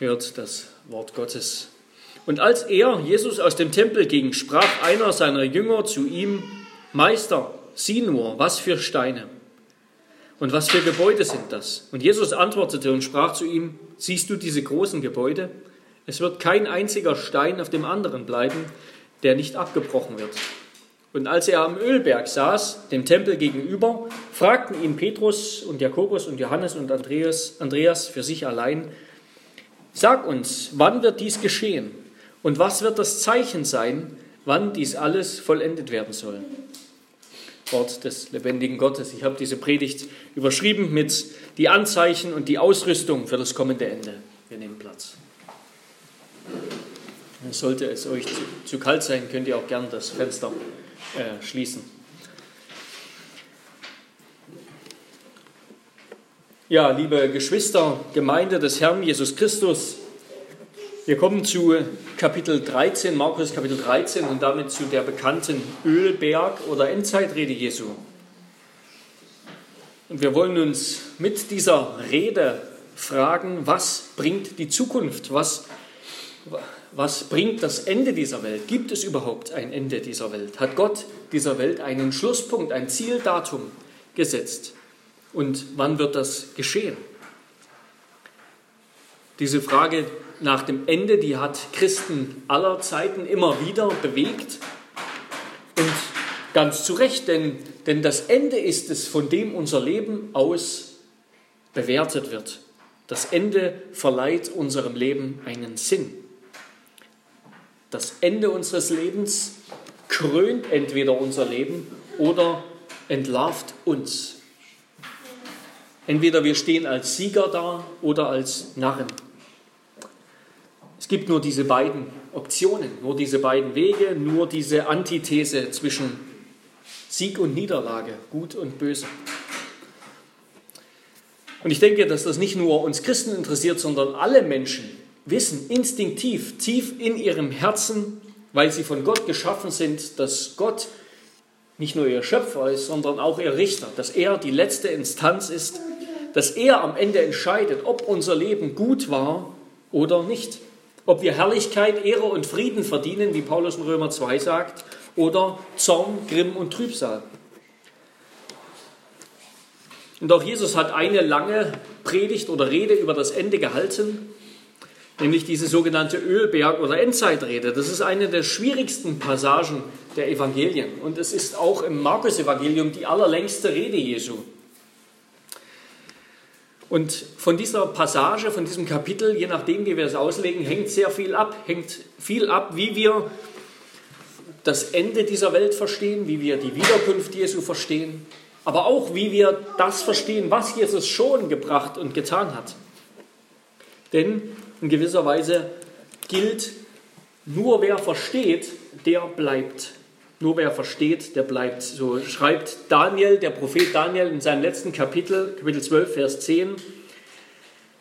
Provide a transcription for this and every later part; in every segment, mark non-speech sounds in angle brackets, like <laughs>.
Hört das Wort Gottes. Und als er, Jesus, aus dem Tempel ging, sprach einer seiner Jünger zu ihm, Meister, sieh nur, was für Steine und was für Gebäude sind das? Und Jesus antwortete und sprach zu ihm, siehst du diese großen Gebäude? Es wird kein einziger Stein auf dem anderen bleiben, der nicht abgebrochen wird. Und als er am Ölberg saß, dem Tempel gegenüber, fragten ihn Petrus und Jakobus und Johannes und Andreas, Andreas für sich allein, Sag uns, wann wird dies geschehen? Und was wird das Zeichen sein, wann dies alles vollendet werden soll? Wort des lebendigen Gottes. Ich habe diese Predigt überschrieben mit die Anzeichen und die Ausrüstung für das kommende Ende. Wir nehmen Platz. Sollte es euch zu, kalt sein, könnt ihr auch gern das Fenster äh, schließen. Ja, liebe Geschwister, Gemeinde des Herrn Jesus Christus, wir kommen zu Kapitel 13, Markus Kapitel 13 und damit zu der bekannten Ölberg oder Endzeitrede Jesu. Und wir wollen uns mit dieser Rede fragen, was bringt die Zukunft? Was, was bringt das Ende dieser Welt? Gibt es überhaupt ein Ende dieser Welt? Hat Gott dieser Welt einen Schlusspunkt, ein Zieldatum gesetzt? Und wann wird das geschehen? Diese Frage nach dem Ende, die hat Christen aller Zeiten immer wieder bewegt. Und ganz zu Recht, denn, denn das Ende ist es, von dem unser Leben aus bewertet wird. Das Ende verleiht unserem Leben einen Sinn. Das Ende unseres Lebens krönt entweder unser Leben oder entlarvt uns. Entweder wir stehen als Sieger da oder als Narren. Es gibt nur diese beiden Optionen, nur diese beiden Wege, nur diese Antithese zwischen Sieg und Niederlage, Gut und Böse. Und ich denke, dass das nicht nur uns Christen interessiert, sondern alle Menschen wissen instinktiv, tief in ihrem Herzen, weil sie von Gott geschaffen sind, dass Gott nicht nur ihr Schöpfer ist, sondern auch ihr Richter, dass er die letzte Instanz ist dass er am Ende entscheidet, ob unser Leben gut war oder nicht. Ob wir Herrlichkeit, Ehre und Frieden verdienen, wie Paulus in Römer 2 sagt, oder Zorn, Grimm und Trübsal. Und auch Jesus hat eine lange Predigt oder Rede über das Ende gehalten, nämlich diese sogenannte Ölberg- oder Endzeitrede. Das ist eine der schwierigsten Passagen der Evangelien. Und es ist auch im Markus-Evangelium die allerlängste Rede Jesu. Und von dieser Passage, von diesem Kapitel, je nachdem, wie wir es auslegen, hängt sehr viel ab. Hängt viel ab, wie wir das Ende dieser Welt verstehen, wie wir die Wiederkunft Jesu verstehen, aber auch wie wir das verstehen, was Jesus schon gebracht und getan hat. Denn in gewisser Weise gilt, nur wer versteht, der bleibt. Nur wer versteht, der bleibt. So schreibt Daniel, der Prophet Daniel in seinem letzten Kapitel, Kapitel 12, Vers 10.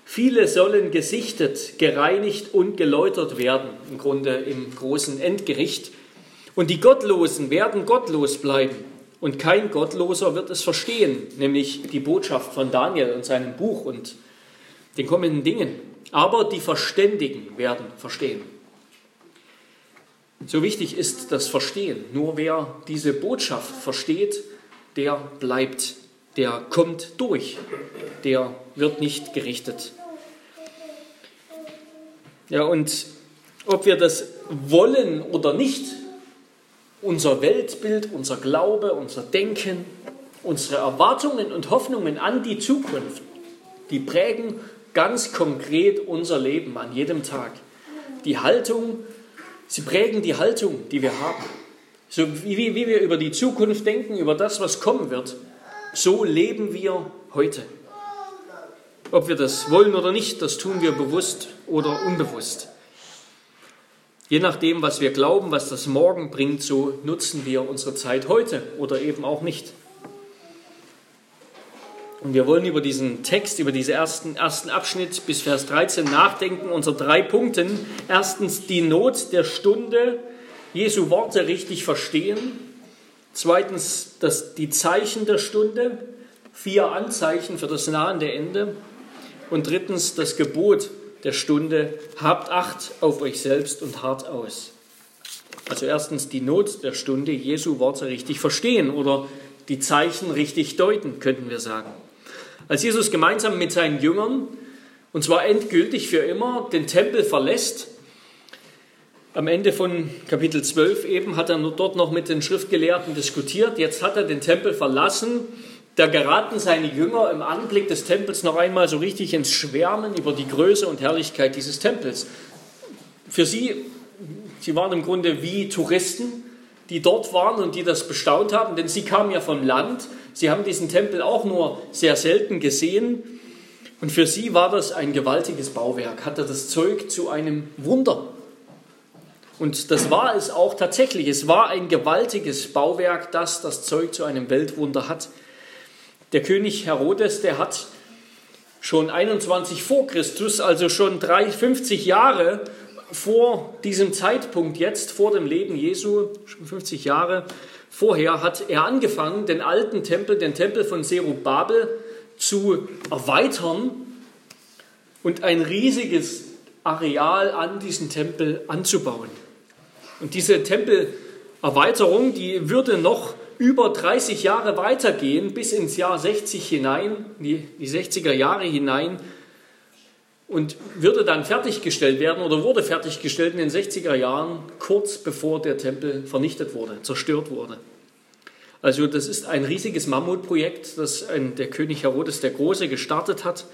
Viele sollen gesichtet, gereinigt und geläutert werden, im Grunde im großen Endgericht. Und die Gottlosen werden gottlos bleiben. Und kein Gottloser wird es verstehen, nämlich die Botschaft von Daniel und seinem Buch und den kommenden Dingen. Aber die Verständigen werden verstehen. So wichtig ist das Verstehen. Nur wer diese Botschaft versteht, der bleibt, der kommt durch, der wird nicht gerichtet. Ja, und ob wir das wollen oder nicht, unser Weltbild, unser Glaube, unser Denken, unsere Erwartungen und Hoffnungen an die Zukunft, die prägen ganz konkret unser Leben an jedem Tag. Die Haltung, Sie prägen die Haltung, die wir haben. So wie, wie wir über die Zukunft denken, über das, was kommen wird, so leben wir heute. Ob wir das wollen oder nicht, das tun wir bewusst oder unbewusst. Je nachdem, was wir glauben, was das Morgen bringt, so nutzen wir unsere Zeit heute oder eben auch nicht. Und wir wollen über diesen Text, über diesen ersten, ersten Abschnitt bis Vers 13 nachdenken unter drei Punkten. Erstens die Not der Stunde, Jesu Worte richtig verstehen. Zweitens das, die Zeichen der Stunde, vier Anzeichen für das nahende Ende. Und drittens das Gebot der Stunde, habt Acht auf euch selbst und hart aus. Also erstens die Not der Stunde, Jesu Worte richtig verstehen oder die Zeichen richtig deuten, könnten wir sagen. Als Jesus gemeinsam mit seinen Jüngern, und zwar endgültig für immer, den Tempel verlässt, am Ende von Kapitel 12 eben hat er dort noch mit den Schriftgelehrten diskutiert. Jetzt hat er den Tempel verlassen. Da geraten seine Jünger im Anblick des Tempels noch einmal so richtig ins Schwärmen über die Größe und Herrlichkeit dieses Tempels. Für sie, sie waren im Grunde wie Touristen, die dort waren und die das bestaunt haben, denn sie kamen ja vom Land. Sie haben diesen Tempel auch nur sehr selten gesehen. Und für sie war das ein gewaltiges Bauwerk, hatte das Zeug zu einem Wunder. Und das war es auch tatsächlich. Es war ein gewaltiges Bauwerk, das das Zeug zu einem Weltwunder hat. Der König Herodes, der hat schon 21 vor Christus, also schon 50 Jahre vor diesem Zeitpunkt jetzt, vor dem Leben Jesu, schon 50 Jahre vorher, hat er angefangen, den alten Tempel, den Tempel von Zerubabel, zu erweitern und ein riesiges Areal an diesen Tempel anzubauen. Und diese Tempelerweiterung, die würde noch über 30 Jahre weitergehen, bis ins Jahr 60 hinein, die, die 60er Jahre hinein, und würde dann fertiggestellt werden oder wurde fertiggestellt in den 60er Jahren, kurz bevor der Tempel vernichtet wurde, zerstört wurde. Also das ist ein riesiges Mammutprojekt, das ein, der König Herodes der Große gestartet hat.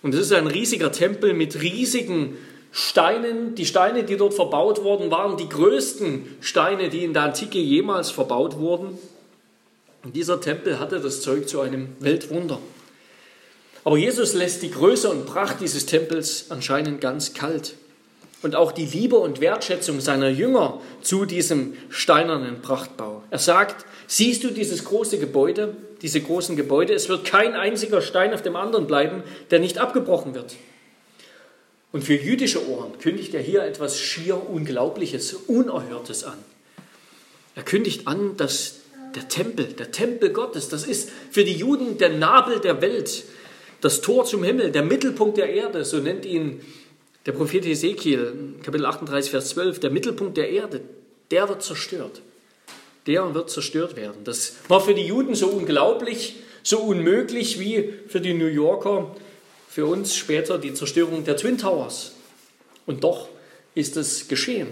Und es ist ein riesiger Tempel mit riesigen Steinen, die Steine, die dort verbaut wurden, waren die größten Steine, die in der Antike jemals verbaut wurden. Und dieser Tempel hatte das Zeug zu einem Weltwunder. Aber Jesus lässt die Größe und Pracht dieses Tempels anscheinend ganz kalt. Und auch die Liebe und Wertschätzung seiner Jünger zu diesem steinernen Prachtbau. Er sagt, siehst du dieses große Gebäude, diese großen Gebäude, es wird kein einziger Stein auf dem anderen bleiben, der nicht abgebrochen wird. Und für jüdische Ohren kündigt er hier etwas schier Unglaubliches, Unerhörtes an. Er kündigt an, dass der Tempel, der Tempel Gottes, das ist für die Juden der Nabel der Welt, das Tor zum Himmel, der Mittelpunkt der Erde, so nennt ihn der Prophet Ezekiel, Kapitel 38, Vers 12, der Mittelpunkt der Erde, der wird zerstört. Der wird zerstört werden. Das war für die Juden so unglaublich, so unmöglich wie für die New Yorker für uns später die Zerstörung der Twin Towers. Und doch ist es geschehen.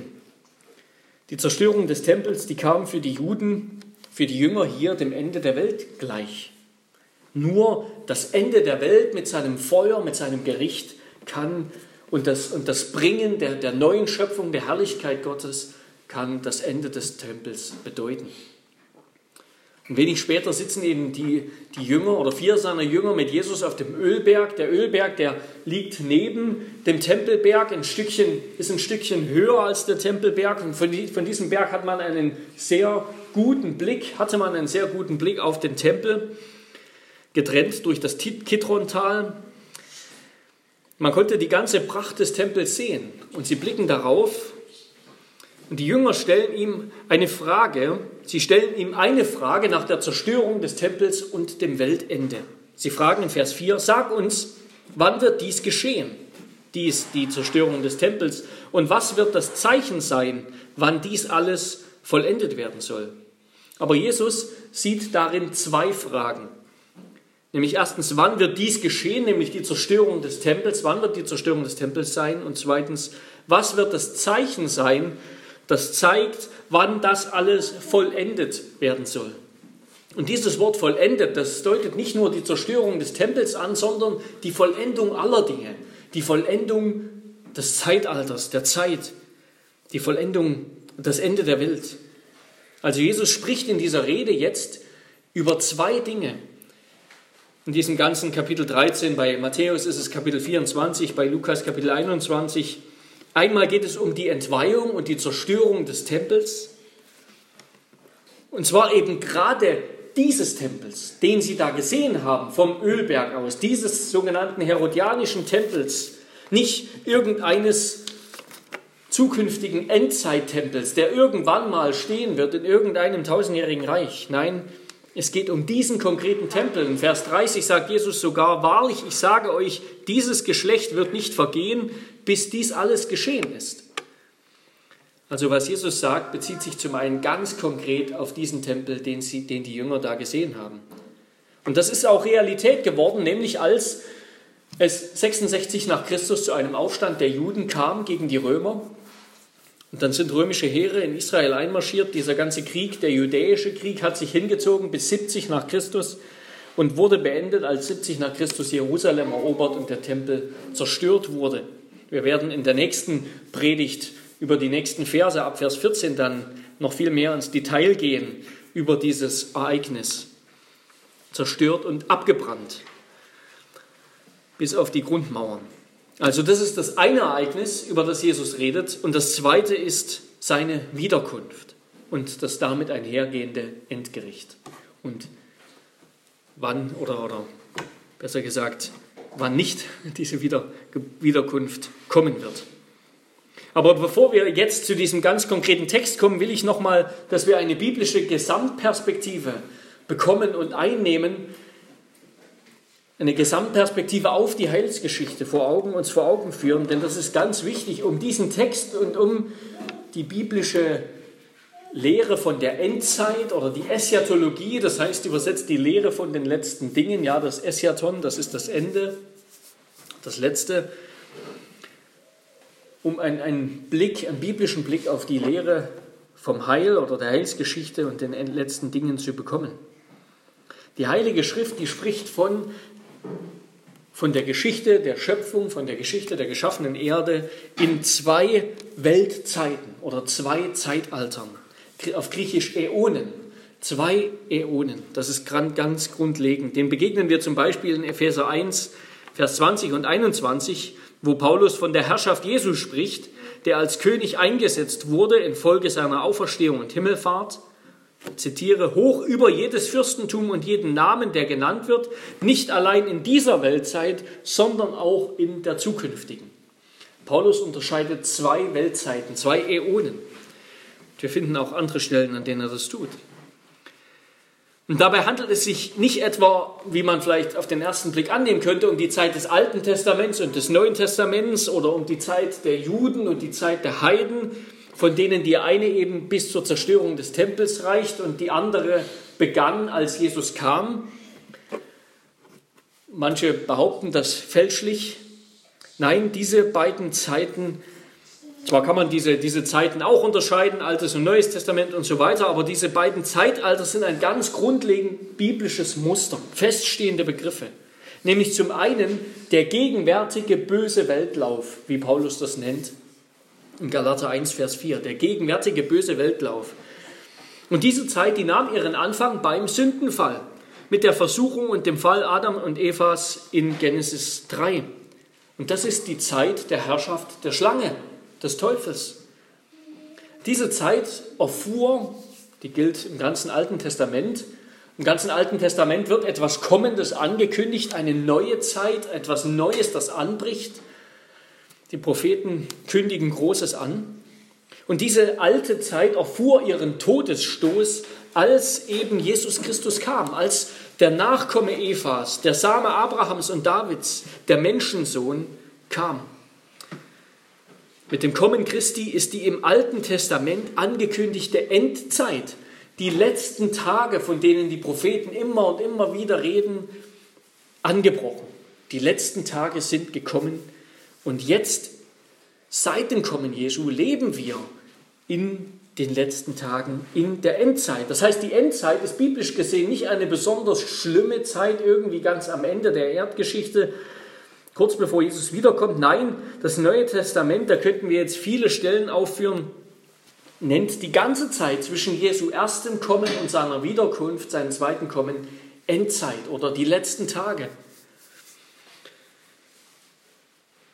Die Zerstörung des Tempels, die kam für die Juden, für die Jünger hier dem Ende der Welt gleich. Nur das Ende der Welt mit seinem Feuer, mit seinem Gericht kann und das, und das Bringen der, der neuen Schöpfung, der Herrlichkeit Gottes kann das Ende des Tempels bedeuten. Und wenig später sitzen eben die, die Jünger oder vier seiner Jünger mit Jesus auf dem Ölberg. Der Ölberg, der liegt neben dem Tempelberg, ein Stückchen, ist ein Stückchen höher als der Tempelberg. Und von, von diesem Berg hat man einen sehr guten Blick, hatte man einen sehr guten Blick auf den Tempel, getrennt durch das Kidrontal. Man konnte die ganze Pracht des Tempels sehen und sie blicken darauf und die Jünger stellen ihm eine Frage. Sie stellen ihm eine Frage nach der Zerstörung des Tempels und dem Weltende. Sie fragen in Vers 4, sag uns, wann wird dies geschehen? Dies, die Zerstörung des Tempels. Und was wird das Zeichen sein, wann dies alles vollendet werden soll? Aber Jesus sieht darin zwei Fragen. Nämlich erstens, wann wird dies geschehen, nämlich die Zerstörung des Tempels, wann wird die Zerstörung des Tempels sein? Und zweitens, was wird das Zeichen sein, das zeigt, wann das alles vollendet werden soll. Und dieses Wort vollendet, das deutet nicht nur die Zerstörung des Tempels an, sondern die Vollendung aller Dinge, die Vollendung des Zeitalters, der Zeit, die Vollendung, das Ende der Welt. Also Jesus spricht in dieser Rede jetzt über zwei Dinge. In diesem ganzen Kapitel 13, bei Matthäus ist es Kapitel 24, bei Lukas Kapitel 21, Einmal geht es um die Entweihung und die Zerstörung des Tempels. Und zwar eben gerade dieses Tempels, den Sie da gesehen haben vom Ölberg aus, dieses sogenannten herodianischen Tempels, nicht irgendeines zukünftigen Endzeittempels, der irgendwann mal stehen wird in irgendeinem tausendjährigen Reich. Nein, Es geht um diesen konkreten Tempel. In Vers 30 sagt Jesus sogar, wahrlich, ich sage euch, dieses Geschlecht wird nicht vergehen, bis dies alles geschehen ist. Also was Jesus sagt, bezieht sich zum einen ganz konkret auf diesen Tempel, den, sie, den die Jünger da gesehen haben. Und das ist auch Realität geworden, nämlich als es 66 nach Christus zu einem Aufstand der Juden kam gegen die Römer und dann sind römische Heere in Israel einmarschiert. Dieser ganze Krieg, der judäische Krieg, hat sich hingezogen bis 70 nach Christus und wurde beendet, als 70 nach Christus Jerusalem erobert und der Tempel zerstört wurde. Wir werden in der nächsten Predigt über die nächsten Verse ab Vers 14 dann noch viel mehr ins Detail gehen über dieses Ereignis. Zerstört und abgebrannt bis auf die Grundmauern. Also das ist das eine Ereignis, über das Jesus redet. Und das zweite ist seine Wiederkunft und das damit einhergehende Endgericht. Und wann oder, oder besser gesagt, wann nicht <laughs> diese Wieder Wiederkunft kommen wird. Aber bevor wir jetzt zu diesem ganz konkreten Text kommen, will ich nochmal, dass wir eine biblische Gesamtperspektive bekommen und einnehmen, eine Gesamtperspektive auf die Heilsgeschichte vor Augen, uns vor Augen führen, denn das ist ganz wichtig, um diesen Text und um die biblische Lehre von der Endzeit oder die Eschatologie, das heißt übersetzt die Lehre von den letzten Dingen, ja, das Eschaton, das ist das Ende, das Letzte, um einen, einen Blick, einen biblischen Blick auf die Lehre vom Heil oder der Heilsgeschichte und den letzten Dingen zu bekommen. Die Heilige Schrift, die spricht von von der Geschichte der Schöpfung, von der Geschichte der geschaffenen Erde in zwei Weltzeiten oder zwei Zeitaltern. Auf Griechisch Äonen. Zwei Äonen. Das ist ganz grundlegend. Dem begegnen wir zum Beispiel in Epheser 1, Vers 20 und 21, wo Paulus von der Herrschaft Jesu spricht, der als König eingesetzt wurde infolge seiner Auferstehung und Himmelfahrt zitiere, hoch über jedes Fürstentum und jeden Namen, der genannt wird, nicht allein in dieser Weltzeit, sondern auch in der zukünftigen. Paulus unterscheidet zwei Weltzeiten, zwei Äonen. Wir finden auch andere Stellen, an denen er das tut. Und dabei handelt es sich nicht etwa, wie man vielleicht auf den ersten Blick annehmen könnte, um die Zeit des Alten Testaments und des Neuen Testaments oder um die Zeit der Juden und die Zeit der Heiden, von denen die eine eben bis zur Zerstörung des Tempels reicht und die andere begann, als Jesus kam. Manche behaupten das fälschlich. Nein, diese beiden Zeiten, zwar kann man diese, diese Zeiten auch unterscheiden, Altes und Neues Testament und so weiter, aber diese beiden Zeitalter sind ein ganz grundlegend biblisches Muster, feststehende Begriffe. Nämlich zum einen der gegenwärtige böse Weltlauf, wie Paulus das nennt, in Galater 1, Vers 4, der gegenwärtige böse Weltlauf. Und diese Zeit, die nahm ihren Anfang beim Sündenfall, mit der Versuchung und dem Fall Adam und Evas in Genesis 3. Und das ist die Zeit der Herrschaft der Schlange, des Teufels. Diese Zeit erfuhr, die gilt im ganzen Alten Testament, im ganzen Alten Testament wird etwas Kommendes angekündigt, eine neue Zeit, etwas Neues, das anbricht. Die Propheten kündigen Großes an. Und diese alte Zeit erfuhr ihren Todesstoß, als eben Jesus Christus kam, als der Nachkomme Evas, der Same Abrahams und Davids, der Menschensohn kam. Mit dem Kommen Christi ist die im Alten Testament angekündigte Endzeit, die letzten Tage, von denen die Propheten immer und immer wieder reden, angebrochen. Die letzten Tage sind gekommen und jetzt, seit dem Kommen Jesu, leben wir in den letzten Tagen in der Endzeit. Das heißt, die Endzeit ist biblisch gesehen nicht eine besonders schlimme Zeit irgendwie ganz am Ende der Erdgeschichte, kurz bevor Jesus wiederkommt. Nein, das Neue Testament, da könnten wir jetzt viele Stellen aufführen, nennt die ganze Zeit zwischen Jesu erstem Kommen und seiner Wiederkunft, seinem zweiten Kommen, Endzeit oder die letzten Tage.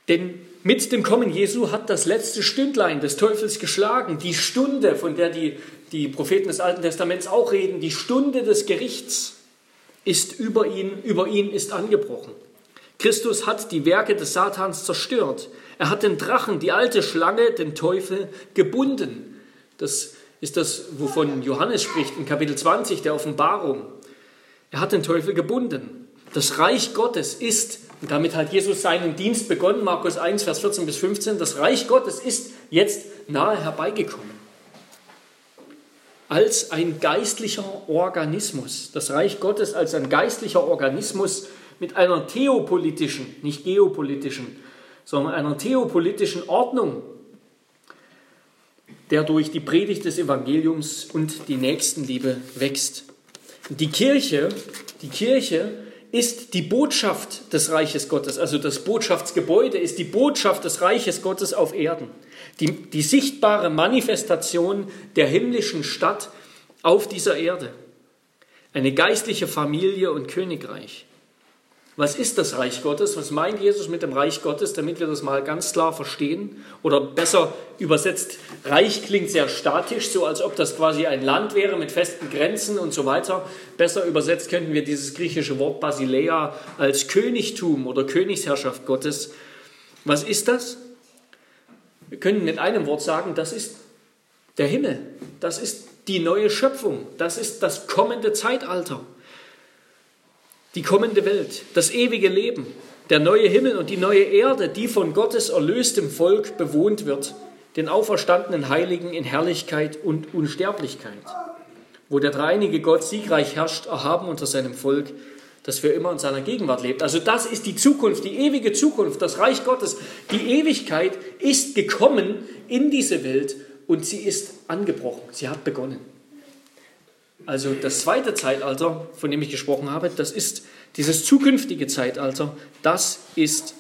Denn mit dem Kommen Jesu hat das letzte Stündlein des Teufels geschlagen. Die Stunde, von der die, die Propheten des Alten Testaments auch reden, die Stunde des Gerichts ist über ihn, über ihn ist angebrochen. Christus hat die Werke des Satans zerstört. Er hat den Drachen, die alte Schlange, den Teufel gebunden. Das ist das, wovon Johannes spricht in Kapitel 20 der Offenbarung. Er hat den Teufel gebunden. Das Reich Gottes ist, und damit hat Jesus seinen Dienst begonnen, Markus 1, Vers 14 bis 15, das Reich Gottes ist jetzt nahe herbeigekommen. Als ein geistlicher Organismus, das Reich Gottes als ein geistlicher Organismus mit einer theopolitischen, nicht geopolitischen, sondern einer theopolitischen Ordnung, der durch die Predigt des Evangeliums und die Nächstenliebe wächst. Die Kirche, die Kirche ist die Botschaft des Reiches Gottes, also das Botschaftsgebäude ist die Botschaft des Reiches Gottes auf Erden, die, die sichtbare Manifestation der himmlischen Stadt auf dieser Erde, eine geistliche Familie und Königreich. Was ist das Reich Gottes? Was meint Jesus mit dem Reich Gottes, damit wir das mal ganz klar verstehen? Oder besser übersetzt, Reich klingt sehr statisch, so als ob das quasi ein Land wäre mit festen Grenzen und so weiter. Besser übersetzt könnten wir dieses griechische Wort Basileia als Königtum oder Königsherrschaft Gottes. Was ist das? Wir können mit einem Wort sagen, das ist der Himmel. Das ist die neue Schöpfung. Das ist das kommende Zeitalter die kommende Welt, das ewige Leben, der neue Himmel und die neue Erde, die von Gottes erlöstem Volk bewohnt wird, den auferstandenen Heiligen in Herrlichkeit und Unsterblichkeit, wo der dreinige Gott siegreich herrscht, erhaben unter seinem Volk, das für immer in seiner Gegenwart lebt. Also das ist die Zukunft, die ewige Zukunft, das Reich Gottes. Die Ewigkeit ist gekommen in diese Welt und sie ist angebrochen, sie hat begonnen. Also das zweite Zeitalter, von dem ich gesprochen habe, das ist dieses zukünftige Zeitalter, das ist,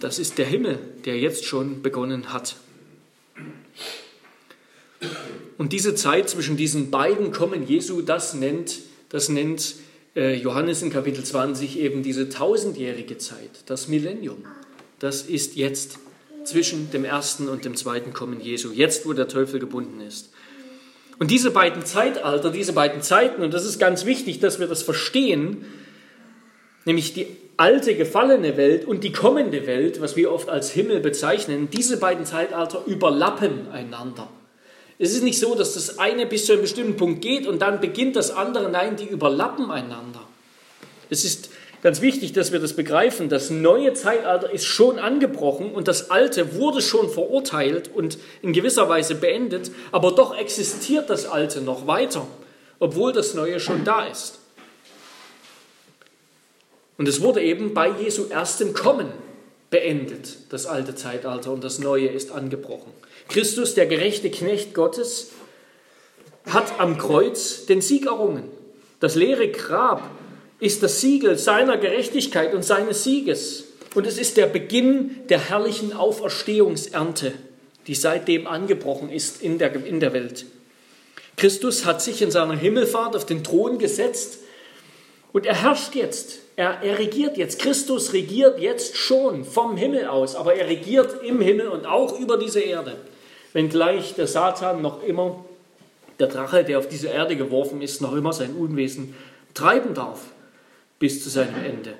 das ist der Himmel, der jetzt schon begonnen hat. Und diese Zeit zwischen diesen beiden Kommen Jesu, das nennt, das nennt äh, Johannes in Kapitel 20 eben diese tausendjährige Zeit, das Millennium. Das ist jetzt zwischen dem ersten und dem zweiten Kommen Jesu, jetzt wo der Teufel gebunden ist. Und diese beiden Zeitalter, diese beiden Zeiten, und das ist ganz wichtig, dass wir das verstehen, nämlich die alte gefallene Welt und die kommende Welt, was wir oft als Himmel bezeichnen, diese beiden Zeitalter überlappen einander. Es ist nicht so, dass das eine bis zu einem bestimmten Punkt geht und dann beginnt das andere. Nein, die überlappen einander. Es ist ganz wichtig, dass wir das begreifen. Das neue Zeitalter ist schon angebrochen und das alte wurde schon verurteilt und in gewisser Weise beendet, aber doch existiert das alte noch weiter, obwohl das neue schon da ist. Und es wurde eben bei Jesu erstem Kommen beendet, das alte Zeitalter, und das neue ist angebrochen. Christus, der gerechte Knecht Gottes, hat am Kreuz den Sieg errungen. Das leere Grab ist das Siegel seiner Gerechtigkeit und seines Sieges. Und es ist der Beginn der herrlichen Auferstehungsernte, die seitdem angebrochen ist in der, in der Welt. Christus hat sich in seiner Himmelfahrt auf den Thron gesetzt und er herrscht jetzt. Er, er regiert jetzt. Christus regiert jetzt schon vom Himmel aus, aber er regiert im Himmel und auch über diese Erde. Wenngleich der Satan noch immer, der Drache, der auf diese Erde geworfen ist, noch immer sein Unwesen treiben darf bis zu seinem Ende.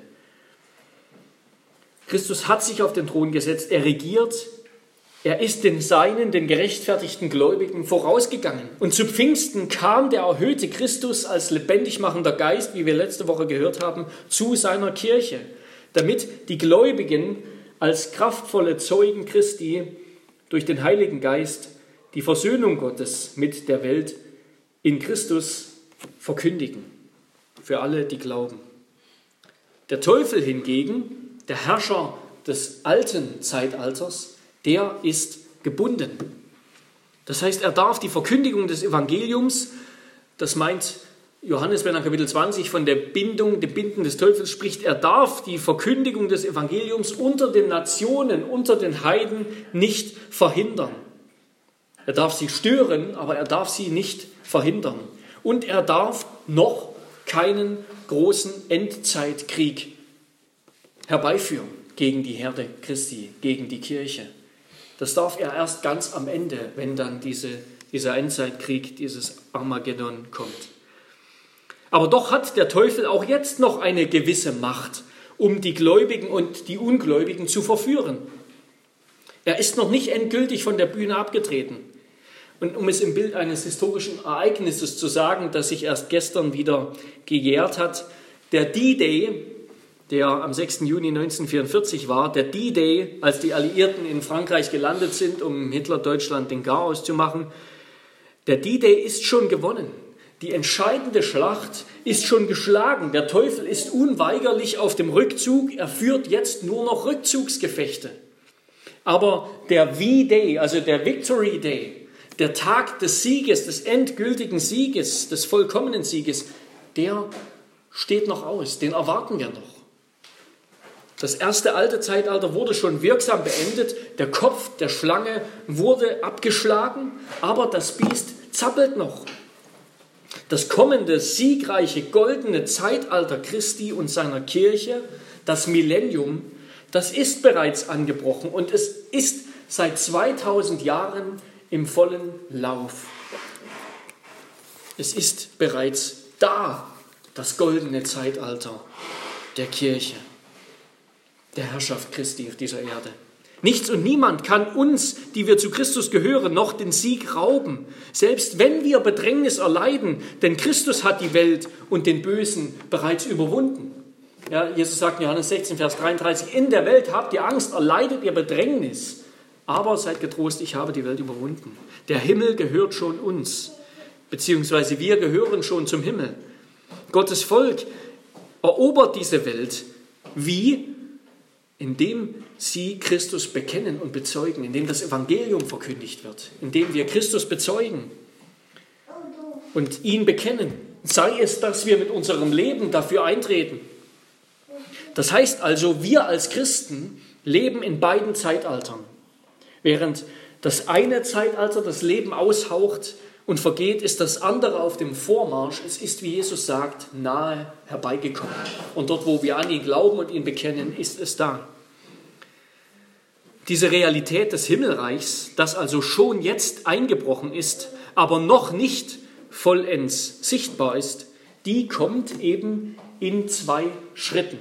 Christus hat sich auf den Thron gesetzt, er regiert, er ist den Seinen, den gerechtfertigten Gläubigen vorausgegangen. Und zu Pfingsten kam der erhöhte Christus als lebendig machender Geist, wie wir letzte Woche gehört haben, zu seiner Kirche, damit die Gläubigen als kraftvolle Zeugen Christi durch den Heiligen Geist die Versöhnung Gottes mit der Welt in Christus verkündigen. Für alle, die glauben. Der Teufel hingegen, der Herrscher des alten Zeitalters, der ist gebunden. Das heißt, er darf die Verkündigung des Evangeliums, das meint Johannes, wenn er Kapitel 20 von der Bindung, dem Binden des Teufels spricht, er darf die Verkündigung des Evangeliums unter den Nationen, unter den Heiden nicht verhindern. Er darf sie stören, aber er darf sie nicht verhindern. Und er darf noch keinen großen Endzeitkrieg herbeiführen gegen die Herde Christi, gegen die Kirche. Das darf er erst ganz am Ende, wenn dann diese, dieser Endzeitkrieg, dieses Armageddon kommt. Aber doch hat der Teufel auch jetzt noch eine gewisse Macht, um die Gläubigen und die Ungläubigen zu verführen. Er ist noch nicht endgültig von der Bühne abgetreten. Und um es im Bild eines historischen Ereignisses zu sagen, das sich erst gestern wieder gejährt hat, der D-Day, der am 6. Juni 1944 war, der D-Day, als die Alliierten in Frankreich gelandet sind, um Hitler-Deutschland den Chaos zu machen, der D-Day ist schon gewonnen. Die entscheidende Schlacht ist schon geschlagen. Der Teufel ist unweigerlich auf dem Rückzug. Er führt jetzt nur noch Rückzugsgefechte. Aber der V-Day, also der Victory Day, der Tag des Sieges, des endgültigen Sieges, des vollkommenen Sieges, der steht noch aus. Den erwarten wir noch. Das erste alte Zeitalter wurde schon wirksam beendet. Der Kopf der Schlange wurde abgeschlagen, aber das Biest zappelt noch. Das kommende siegreiche goldene Zeitalter Christi und seiner Kirche, das Millennium, das ist bereits angebrochen und es ist seit 2000 Jahren im vollen Lauf. Es ist bereits da, das goldene Zeitalter der Kirche der Herrschaft Christi auf dieser Erde. Nichts und niemand kann uns, die wir zu Christus gehören, noch den Sieg rauben, selbst wenn wir Bedrängnis erleiden, denn Christus hat die Welt und den Bösen bereits überwunden. Ja, Jesus sagt in Johannes 16, Vers 33, in der Welt habt ihr Angst, erleidet ihr Bedrängnis, aber seid getrost, ich habe die Welt überwunden. Der Himmel gehört schon uns, beziehungsweise wir gehören schon zum Himmel. Gottes Volk erobert diese Welt. Wie? indem sie Christus bekennen und bezeugen, indem das Evangelium verkündigt wird, indem wir Christus bezeugen und ihn bekennen. Sei es, dass wir mit unserem Leben dafür eintreten. Das heißt also, wir als Christen leben in beiden Zeitaltern. Während das eine Zeitalter das Leben aushaucht und vergeht, ist das andere auf dem Vormarsch. Es ist, wie Jesus sagt, nahe herbeigekommen. Und dort, wo wir an ihn glauben und ihn bekennen, ist es da. Diese Realität des Himmelreichs, das also schon jetzt eingebrochen ist, aber noch nicht vollends sichtbar ist, die kommt eben in zwei Schritten.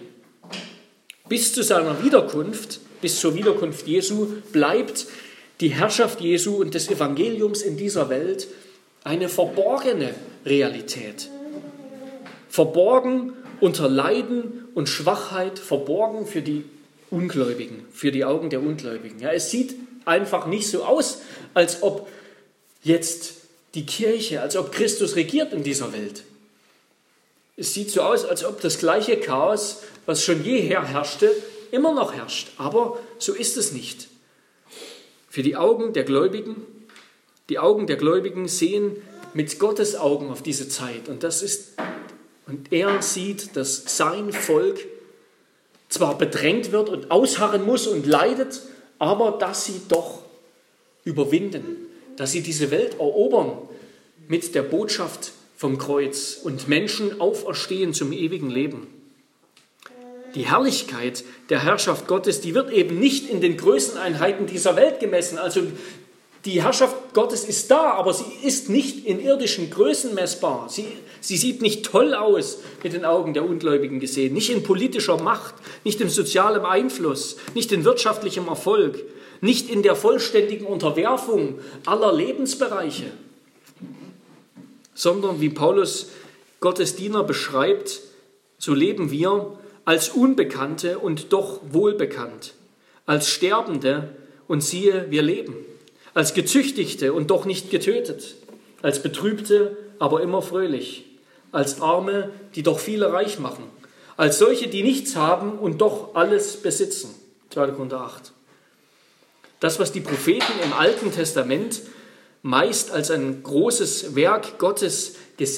Bis zu seiner Wiederkunft, bis zur Wiederkunft Jesu, bleibt die Herrschaft Jesu und des Evangeliums in dieser Welt eine verborgene Realität. Verborgen unter Leiden und Schwachheit, verborgen für die Ungläubigen, für die Augen der Ungläubigen. Ja, es sieht einfach nicht so aus, als ob jetzt die Kirche, als ob Christus regiert in dieser Welt. Es sieht so aus, als ob das gleiche Chaos, was schon jeher herrschte, immer noch herrscht. Aber so ist es nicht. Für die Augen der Gläubigen, die Augen der Gläubigen sehen mit Gottes Augen auf diese Zeit. Und das ist, und er sieht, dass sein Volk zwar bedrängt wird und ausharren muss und leidet, aber dass sie doch überwinden, dass sie diese Welt erobern mit der Botschaft vom Kreuz und Menschen auferstehen zum ewigen Leben. Die Herrlichkeit der Herrschaft Gottes, die wird eben nicht in den Größeneinheiten dieser Welt gemessen. Also die Herrschaft Gottes ist da, aber sie ist nicht in irdischen Größen messbar. Sie, sie sieht nicht toll aus mit den Augen der Ungläubigen gesehen, nicht in politischer Macht, nicht in sozialem Einfluss, nicht in wirtschaftlichem Erfolg, nicht in der vollständigen Unterwerfung aller Lebensbereiche, sondern wie Paulus Gottes Diener beschreibt, so leben wir als Unbekannte und doch wohlbekannt, als Sterbende und siehe, wir leben als Gezüchtigte und doch nicht getötet, als Betrübte, aber immer fröhlich, als Arme, die doch viele reich machen, als solche, die nichts haben und doch alles besitzen. 2. Korinther 8. Das, was die Propheten im Alten Testament meist als ein großes Werk Gottes,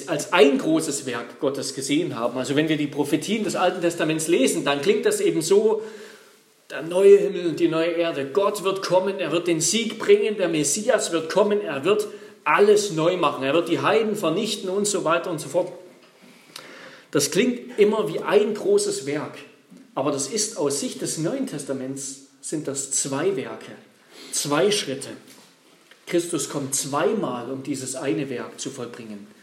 als ein großes Werk Gottes gesehen haben. Also wenn wir die Prophetien des Alten Testaments lesen, dann klingt das eben so, der neue Himmel und die neue Erde. Gott wird kommen, er wird den Sieg bringen, der Messias wird kommen, er wird alles neu machen, er wird die Heiden vernichten und so weiter und so fort. Das klingt immer wie ein großes Werk, aber das ist aus Sicht des Neuen Testaments sind das zwei Werke, zwei Schritte. Christus kommt zweimal, um dieses eine Werk zu vollbringen.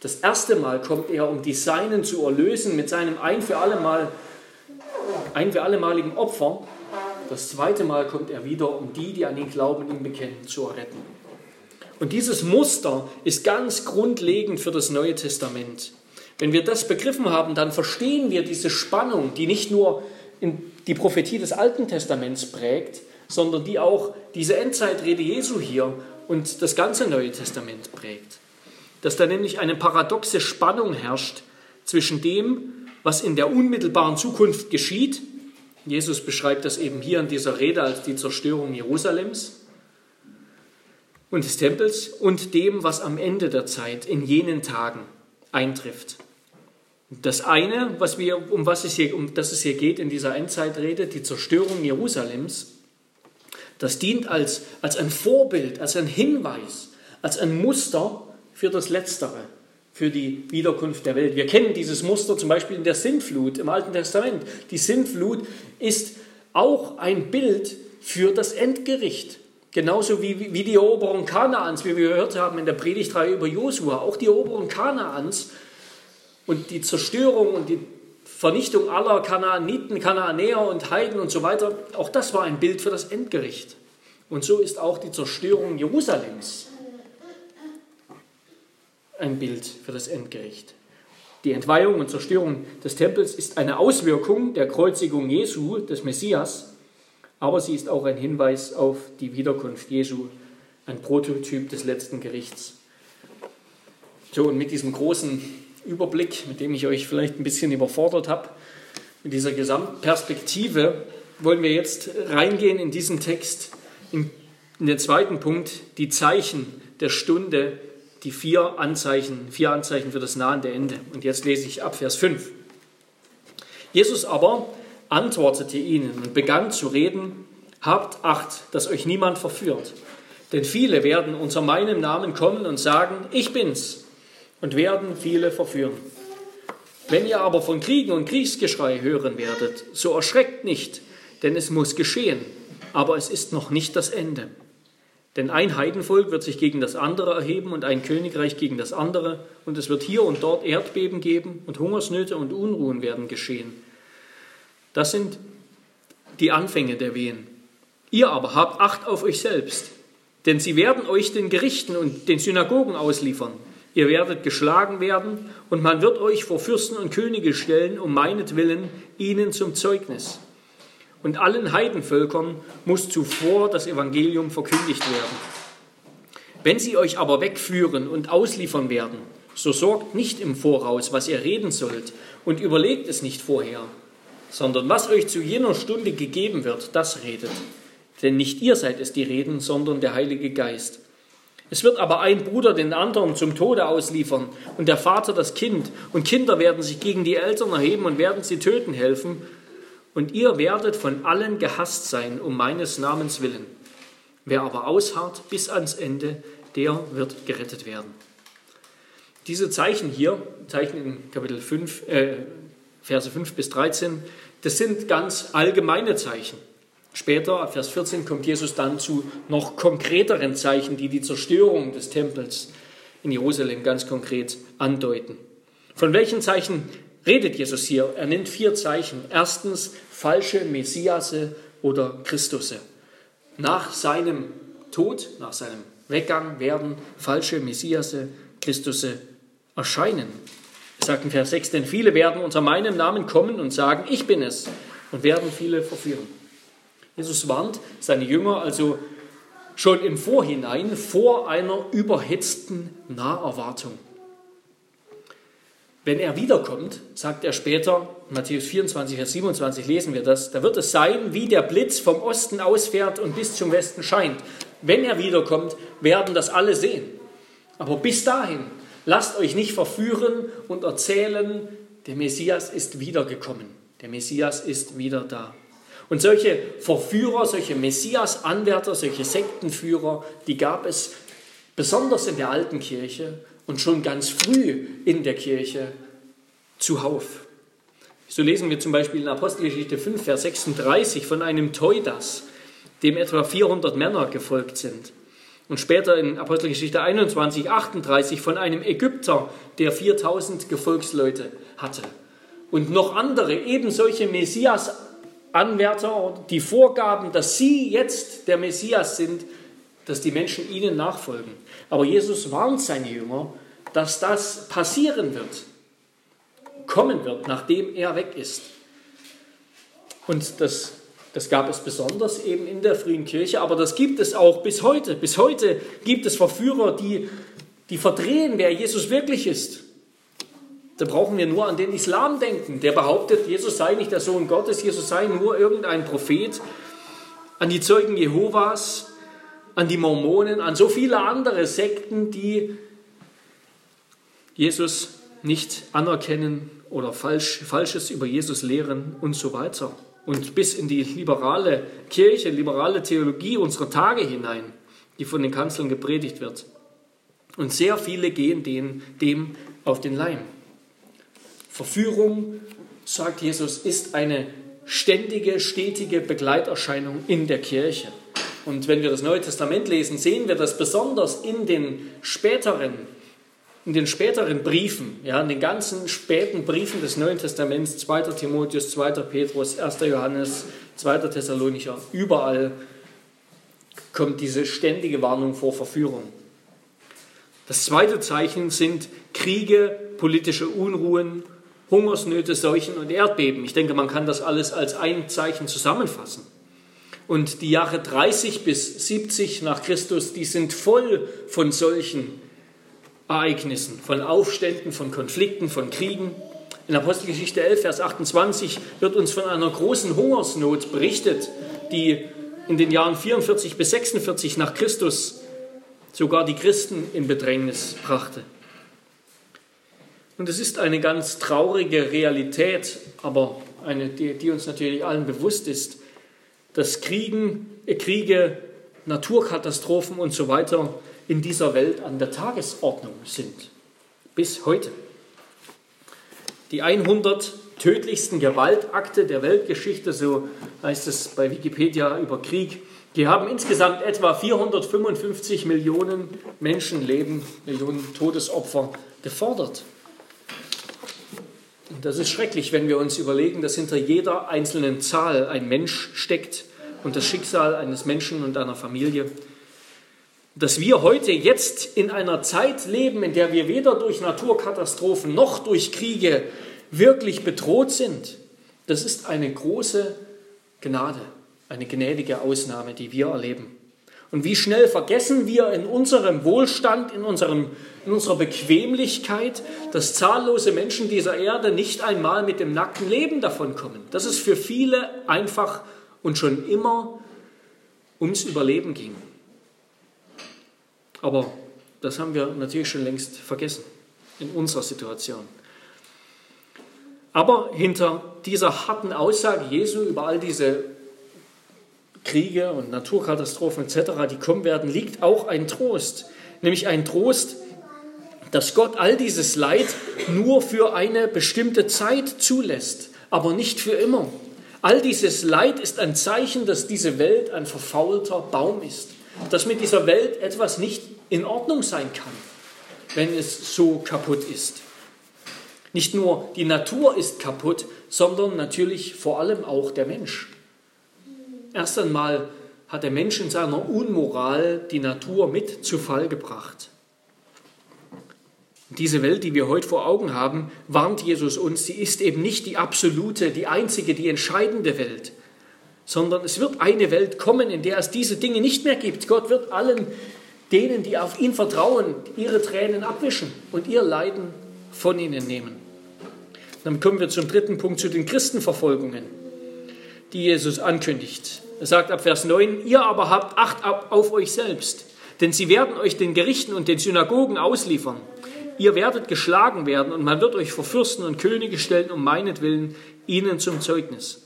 Das erste Mal kommt er, um die Seinen zu erlösen mit seinem ein für alle Mal ein für allemaligen Opfer. Das zweite Mal kommt er wieder, um die, die an ihn glauben, ihn bekennen, zu erretten. Und dieses Muster ist ganz grundlegend für das Neue Testament. Wenn wir das begriffen haben, dann verstehen wir diese Spannung, die nicht nur die Prophetie des Alten Testaments prägt, sondern die auch diese Endzeitrede Jesu hier und das ganze Neue Testament prägt. Dass da nämlich eine paradoxe Spannung herrscht zwischen dem, was in der unmittelbaren Zukunft geschieht. Jesus beschreibt das eben hier in dieser Rede als die Zerstörung Jerusalems und des Tempels und dem, was am Ende der Zeit in jenen Tagen eintrifft. Das eine, was wir, um was es hier, um das es hier geht in dieser Endzeitrede, die Zerstörung Jerusalems, das dient als, als ein Vorbild, als ein Hinweis, als ein Muster für das Letztere, für die Wiederkunft der Welt. Wir kennen dieses Muster zum Beispiel in der Sintflut im Alten Testament. Die Sintflut ist auch ein Bild für das Endgericht. Genauso wie, wie die Eroberung Kanaans, wie wir gehört haben in der Predigtreihe über Josua. Auch die Eroberung Kanaans und die Zerstörung und die Vernichtung aller Kanaaniten, Kanaanäer und Heiden und so weiter, auch das war ein Bild für das Endgericht. Und so ist auch die Zerstörung Jerusalems ein Bild für das Endgericht. Die Entweihung und Zerstörung des Tempels ist eine Auswirkung der Kreuzigung Jesu, des Messias, aber sie ist auch ein Hinweis auf die Wiederkunft Jesu, ein Prototyp des letzten Gerichts. So, und mit diesem großen Überblick, mit dem ich euch vielleicht ein bisschen überfordert habe, mit dieser Gesamtperspektive, wollen wir jetzt reingehen in diesen Text, in, in den zweiten Punkt, die Zeichen der Stunde die vier Anzeichen, vier Anzeichen für das nahende Ende. Und jetzt lese ich ab Vers 5. Jesus aber antwortete ihnen und begann zu reden, Habt Acht, dass euch niemand verführt. Denn viele werden unter meinem Namen kommen und sagen, ich bin's, und werden viele verführen. Wenn ihr aber von Kriegen und Kriegsgeschrei hören werdet, so erschreckt nicht, denn es muss geschehen, aber es ist noch nicht das Ende. Denn ein Heidenvolk wird sich gegen das andere erheben und ein Königreich gegen das andere, und es wird hier und dort Erdbeben geben und Hungersnöte und Unruhen werden geschehen. Das sind die Anfänge der Wehen. Ihr aber habt Acht auf euch selbst, denn sie werden euch den Gerichten und den Synagogen ausliefern. Ihr werdet geschlagen werden, und man wird euch vor Fürsten und Könige stellen, um meinetwillen ihnen zum Zeugnis und allen Heidenvölkern muss zuvor das Evangelium verkündigt werden. Wenn sie euch aber wegführen und ausliefern werden, so sorgt nicht im Voraus, was ihr reden sollt, und überlegt es nicht vorher, sondern was euch zu jener Stunde gegeben wird, das redet. Denn nicht ihr seid es, die reden, sondern der Heilige Geist. Es wird aber ein Bruder den anderen zum Tode ausliefern und der Vater das Kind, und Kinder werden sich gegen die Eltern erheben und werden sie töten helfen, und ihr werdet von allen gehasst sein um meines Namens willen. Wer aber ausharrt bis ans Ende, der wird gerettet werden. Diese Zeichen hier, Zeichen in Kapitel 5, äh, Verse 5 bis 13, das sind ganz allgemeine Zeichen. Später, ab Vers 14, kommt Jesus dann zu noch konkreteren Zeichen, die die Zerstörung des Tempels in Jerusalem ganz konkret andeuten. Von welchen Zeichen redet Jesus hier? Er nennt vier Zeichen. Erstens falsche Messiasse oder Christusse. Nach seinem Tod, nach seinem Weggang werden falsche Messiasse, Christusse erscheinen. Er sagt in Vers 6, denn viele werden unter meinem Namen kommen und sagen, ich bin es, und werden viele verführen. Jesus warnt seine Jünger also schon im Vorhinein vor einer überhitzten Naherwartung. Wenn er wiederkommt, sagt er später, Matthäus 24, Vers 27 lesen wir das, da wird es sein, wie der Blitz vom Osten ausfährt und bis zum Westen scheint. Wenn er wiederkommt, werden das alle sehen. Aber bis dahin, lasst euch nicht verführen und erzählen, der Messias ist wiedergekommen. Der Messias ist wieder da. Und solche Verführer, solche Messias-Anwärter, solche Sektenführer, die gab es besonders in der alten Kirche und schon ganz früh in der Kirche zuhauf. So lesen wir zum Beispiel in Apostelgeschichte 5, Vers 36 von einem Teudas, dem etwa 400 Männer gefolgt sind. Und später in Apostelgeschichte 21, 38 von einem Ägypter, der 4000 Gefolgsleute hatte. Und noch andere, eben solche Messias-Anwärter, die vorgaben, dass sie jetzt der Messias sind, dass die Menschen ihnen nachfolgen. Aber Jesus warnt seine Jünger, dass das passieren wird, kommen wird, nachdem er weg ist. Und das, das gab es besonders eben in der frühen Kirche, aber das gibt es auch bis heute. Bis heute gibt es Verführer, die, die verdrehen, wer Jesus wirklich ist. Da brauchen wir nur an den Islam denken, der behauptet, Jesus sei nicht der Sohn Gottes, Jesus sei nur irgendein Prophet. An die Zeugen Jehovas, an die Mormonen, an so viele andere Sekten, die Jesus nicht anerkennen oder falsch, Falsches über Jesus lehren und so weiter. Und bis in die liberale Kirche, liberale Theologie unserer Tage hinein, die von den Kanzeln gepredigt wird. Und sehr viele gehen dem, dem auf den Leim. Verführung, sagt Jesus, ist eine ständige, stetige Begleiterscheinung in der Kirche. Und wenn wir das Neue Testament lesen, sehen wir das besonders in den späteren, in den späteren Briefen, ja, in den ganzen späten Briefen des Neuen Testaments, 2. Timotheus, 2. Petrus, 1. Johannes, 2. Thessalonicher, überall kommt diese ständige Warnung vor Verführung. Das zweite Zeichen sind Kriege, politische Unruhen, Hungersnöte, Seuchen und Erdbeben. Ich denke, man kann das alles als ein Zeichen zusammenfassen. Und die Jahre 30 bis 70 nach Christus, die sind voll von solchen Ereignissen, von Aufständen, von Konflikten, von Kriegen. In Apostelgeschichte 11, Vers 28 wird uns von einer großen Hungersnot berichtet, die in den Jahren 44 bis 46 nach Christus sogar die Christen in Bedrängnis brachte. Und es ist eine ganz traurige Realität, aber eine, die, die uns natürlich allen bewusst ist, dass Kriegen, Kriege, Naturkatastrophen und so weiter in dieser Welt an der Tagesordnung sind. Bis heute. Die 100 tödlichsten Gewaltakte der Weltgeschichte, so heißt es bei Wikipedia über Krieg, die haben insgesamt etwa 455 Millionen Menschenleben, Millionen Todesopfer gefordert. Das ist schrecklich, wenn wir uns überlegen, dass hinter jeder einzelnen Zahl ein Mensch steckt und das Schicksal eines Menschen und einer Familie. Dass wir heute jetzt in einer Zeit leben, in der wir weder durch Naturkatastrophen noch durch Kriege wirklich bedroht sind, das ist eine große Gnade, eine gnädige Ausnahme, die wir erleben. Und wie schnell vergessen wir in unserem Wohlstand, in, unserem, in unserer Bequemlichkeit, dass zahllose Menschen dieser Erde nicht einmal mit dem nackten Leben davonkommen. Dass es für viele einfach und schon immer ums Überleben ging. Aber das haben wir natürlich schon längst vergessen in unserer Situation. Aber hinter dieser harten Aussage Jesu über all diese Kriege und Naturkatastrophen etc., die kommen werden, liegt auch ein Trost. Nämlich ein Trost, dass Gott all dieses Leid nur für eine bestimmte Zeit zulässt, aber nicht für immer. All dieses Leid ist ein Zeichen, dass diese Welt ein verfaulter Baum ist, dass mit dieser Welt etwas nicht in Ordnung sein kann, wenn es so kaputt ist. Nicht nur die Natur ist kaputt, sondern natürlich vor allem auch der Mensch. Erst einmal hat der Mensch in seiner Unmoral die Natur mit zu Fall gebracht. Diese Welt, die wir heute vor Augen haben, warnt Jesus uns, sie ist eben nicht die absolute, die einzige, die entscheidende Welt, sondern es wird eine Welt kommen, in der es diese Dinge nicht mehr gibt. Gott wird allen denen, die auf ihn vertrauen, ihre Tränen abwischen und ihr Leiden von ihnen nehmen. Dann kommen wir zum dritten Punkt, zu den Christenverfolgungen die Jesus ankündigt. Er sagt ab Vers 9, ihr aber habt Acht auf euch selbst, denn sie werden euch den Gerichten und den Synagogen ausliefern. Ihr werdet geschlagen werden und man wird euch vor Fürsten und Könige stellen, um meinetwillen ihnen zum Zeugnis.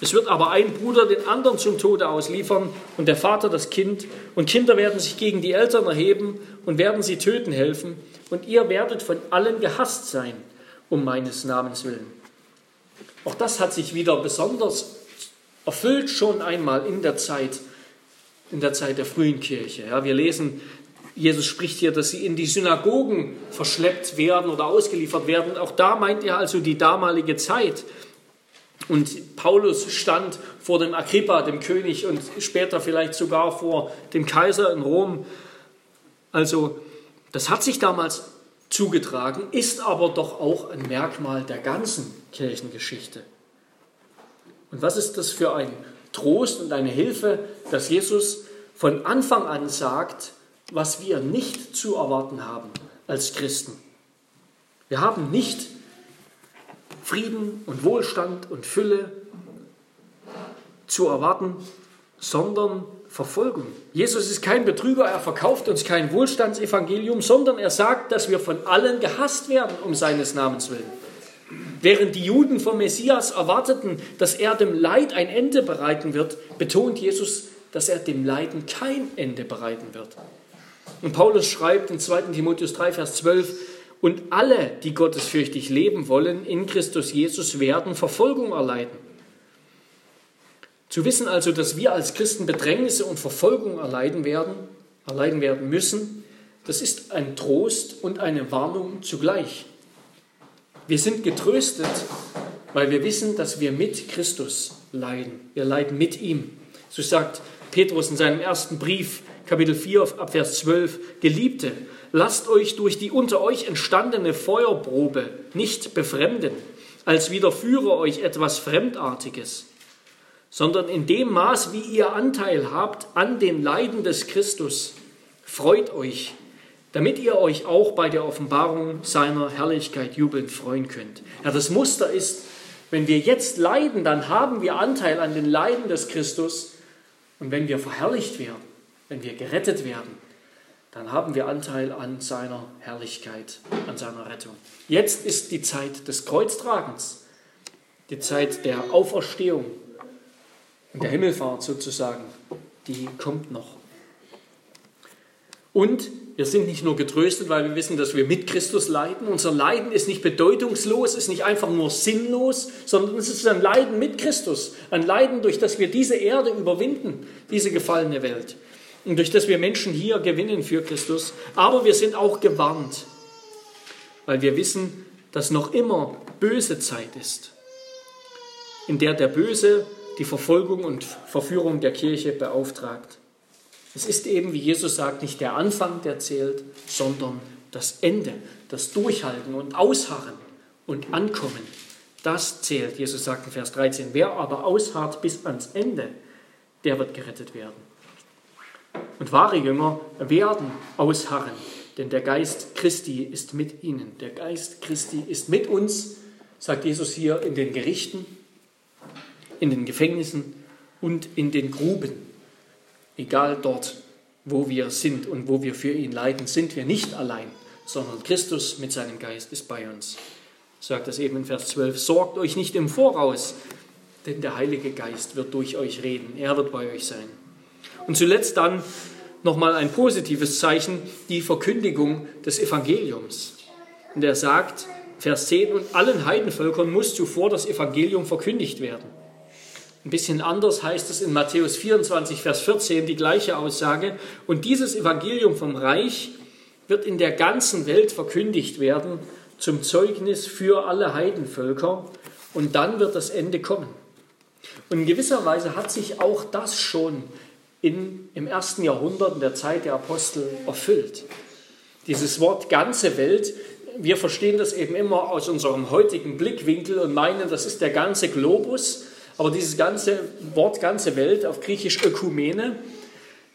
Es wird aber ein Bruder den anderen zum Tode ausliefern und der Vater das Kind. Und Kinder werden sich gegen die Eltern erheben und werden sie töten helfen. Und ihr werdet von allen gehasst sein, um meines Namens willen. Auch das hat sich wieder besonders erfüllt schon einmal in der Zeit, in der Zeit der frühen Kirche. Ja, wir lesen, Jesus spricht hier, dass sie in die Synagogen verschleppt werden oder ausgeliefert werden. Auch da meint er also die damalige Zeit. Und Paulus stand vor dem Agrippa, dem König, und später vielleicht sogar vor dem Kaiser in Rom. Also das hat sich damals zugetragen, ist aber doch auch ein Merkmal der ganzen Kirchengeschichte. Und was ist das für ein Trost und eine Hilfe, dass Jesus von Anfang an sagt, was wir nicht zu erwarten haben als Christen. Wir haben nicht Frieden und Wohlstand und Fülle zu erwarten, sondern Verfolgung. Jesus ist kein Betrüger, er verkauft uns kein Wohlstandsevangelium, sondern er sagt, dass wir von allen gehasst werden um seines Namens willen. Während die Juden vom Messias erwarteten, dass er dem Leid ein Ende bereiten wird, betont Jesus, dass er dem Leiden kein Ende bereiten wird. Und Paulus schreibt in 2 Timotheus 3, Vers 12, und alle, die gottesfürchtig leben wollen, in Christus Jesus werden Verfolgung erleiden. Zu wissen also, dass wir als Christen Bedrängnisse und Verfolgung erleiden werden, erleiden werden müssen, das ist ein Trost und eine Warnung zugleich. Wir sind getröstet, weil wir wissen, dass wir mit Christus leiden. Wir leiden mit ihm. So sagt Petrus in seinem ersten Brief, Kapitel 4, Abvers 12, Geliebte, lasst euch durch die unter euch entstandene Feuerprobe nicht befremden, als widerführe euch etwas Fremdartiges, sondern in dem Maß, wie ihr Anteil habt an den Leiden des Christus, freut euch, damit ihr euch auch bei der Offenbarung seiner Herrlichkeit jubelnd freuen könnt. Ja, das Muster ist, wenn wir jetzt leiden, dann haben wir Anteil an den Leiden des Christus, und wenn wir verherrlicht werden, wenn wir gerettet werden, dann haben wir Anteil an seiner Herrlichkeit, an seiner Rettung. Jetzt ist die Zeit des Kreuztragens, die Zeit der Auferstehung und der Himmelfahrt sozusagen, die kommt noch. Und wir sind nicht nur getröstet, weil wir wissen, dass wir mit Christus leiden. Unser Leiden ist nicht bedeutungslos, ist nicht einfach nur sinnlos, sondern es ist ein Leiden mit Christus. Ein Leiden, durch das wir diese Erde überwinden, diese gefallene Welt. Durch das wir Menschen hier gewinnen für Christus. Aber wir sind auch gewarnt, weil wir wissen, dass noch immer böse Zeit ist, in der der Böse die Verfolgung und Verführung der Kirche beauftragt. Es ist eben, wie Jesus sagt, nicht der Anfang, der zählt, sondern das Ende, das Durchhalten und Ausharren und Ankommen. Das zählt. Jesus sagt in Vers 13, wer aber ausharrt bis ans Ende, der wird gerettet werden. Und wahre Jünger werden ausharren, denn der Geist Christi ist mit ihnen. Der Geist Christi ist mit uns, sagt Jesus hier, in den Gerichten, in den Gefängnissen und in den Gruben. Egal dort, wo wir sind und wo wir für ihn leiden, sind wir nicht allein, sondern Christus mit seinem Geist ist bei uns. Sagt das eben in Vers 12. Sorgt euch nicht im Voraus, denn der Heilige Geist wird durch euch reden. Er wird bei euch sein. Und zuletzt dann nochmal ein positives Zeichen, die Verkündigung des Evangeliums. Und er sagt, Vers 10, und allen Heidenvölkern muss zuvor das Evangelium verkündigt werden. Ein bisschen anders heißt es in Matthäus 24, Vers 14 die gleiche Aussage. Und dieses Evangelium vom Reich wird in der ganzen Welt verkündigt werden zum Zeugnis für alle Heidenvölker. Und dann wird das Ende kommen. Und in gewisser Weise hat sich auch das schon in, im ersten Jahrhundert, in der Zeit der Apostel, erfüllt. Dieses Wort ganze Welt, wir verstehen das eben immer aus unserem heutigen Blickwinkel und meinen, das ist der ganze Globus. Aber dieses ganze Wort ganze Welt auf Griechisch Ökumene,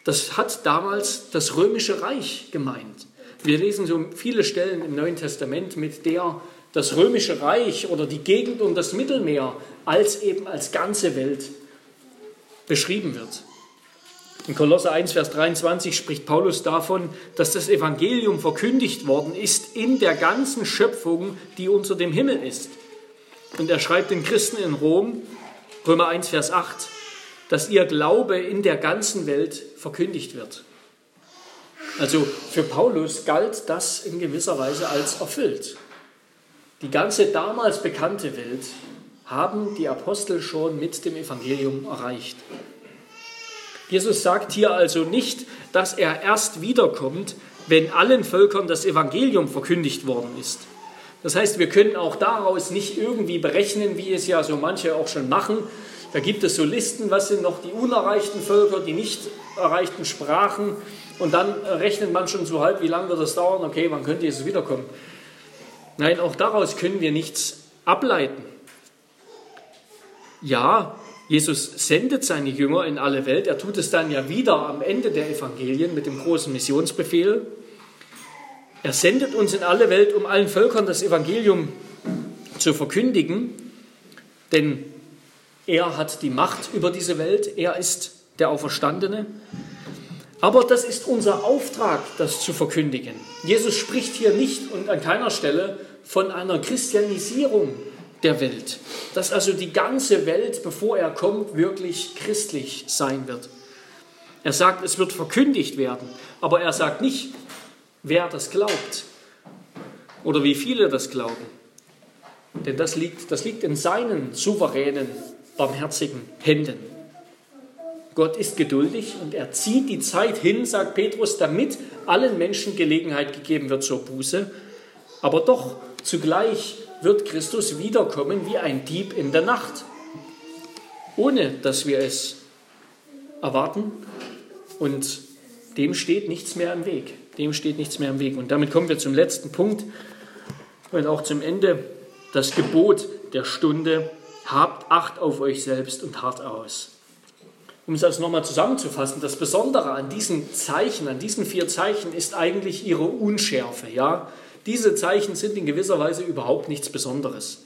das hat damals das römische Reich gemeint. Wir lesen so viele Stellen im Neuen Testament, mit der das römische Reich oder die Gegend um das Mittelmeer als eben als ganze Welt beschrieben wird. In Kolosser 1, Vers 23 spricht Paulus davon, dass das Evangelium verkündigt worden ist in der ganzen Schöpfung, die unter dem Himmel ist. Und er schreibt den Christen in Rom, Römer 1, Vers 8, dass ihr Glaube in der ganzen Welt verkündigt wird. Also für Paulus galt das in gewisser Weise als erfüllt. Die ganze damals bekannte Welt haben die Apostel schon mit dem Evangelium erreicht. Jesus sagt hier also nicht, dass er erst wiederkommt, wenn allen Völkern das Evangelium verkündigt worden ist. Das heißt, wir können auch daraus nicht irgendwie berechnen, wie es ja so manche auch schon machen. Da gibt es so Listen, was sind noch die unerreichten Völker, die nicht erreichten Sprachen. Und dann rechnet man schon so halb, wie lange wird das dauern, okay, wann könnte Jesus wiederkommen. Nein, auch daraus können wir nichts ableiten. Ja, Jesus sendet seine Jünger in alle Welt. Er tut es dann ja wieder am Ende der Evangelien mit dem großen Missionsbefehl. Er sendet uns in alle Welt, um allen Völkern das Evangelium zu verkündigen, denn er hat die Macht über diese Welt, er ist der Auferstandene. Aber das ist unser Auftrag, das zu verkündigen. Jesus spricht hier nicht und an keiner Stelle von einer Christianisierung der Welt, dass also die ganze Welt, bevor er kommt, wirklich christlich sein wird. Er sagt, es wird verkündigt werden, aber er sagt nicht, wer das glaubt oder wie viele das glauben. Denn das liegt, das liegt in seinen souveränen, barmherzigen Händen. Gott ist geduldig und er zieht die Zeit hin, sagt Petrus, damit allen Menschen Gelegenheit gegeben wird zur Buße. Aber doch zugleich wird Christus wiederkommen wie ein Dieb in der Nacht, ohne dass wir es erwarten. Und dem steht nichts mehr im Weg. Dem steht nichts mehr im Weg. Und damit kommen wir zum letzten Punkt und auch zum Ende. Das Gebot der Stunde. Habt Acht auf euch selbst und hart aus. Um es also nochmal zusammenzufassen, das Besondere an diesen Zeichen, an diesen vier Zeichen ist eigentlich ihre Unschärfe. Ja? Diese Zeichen sind in gewisser Weise überhaupt nichts Besonderes.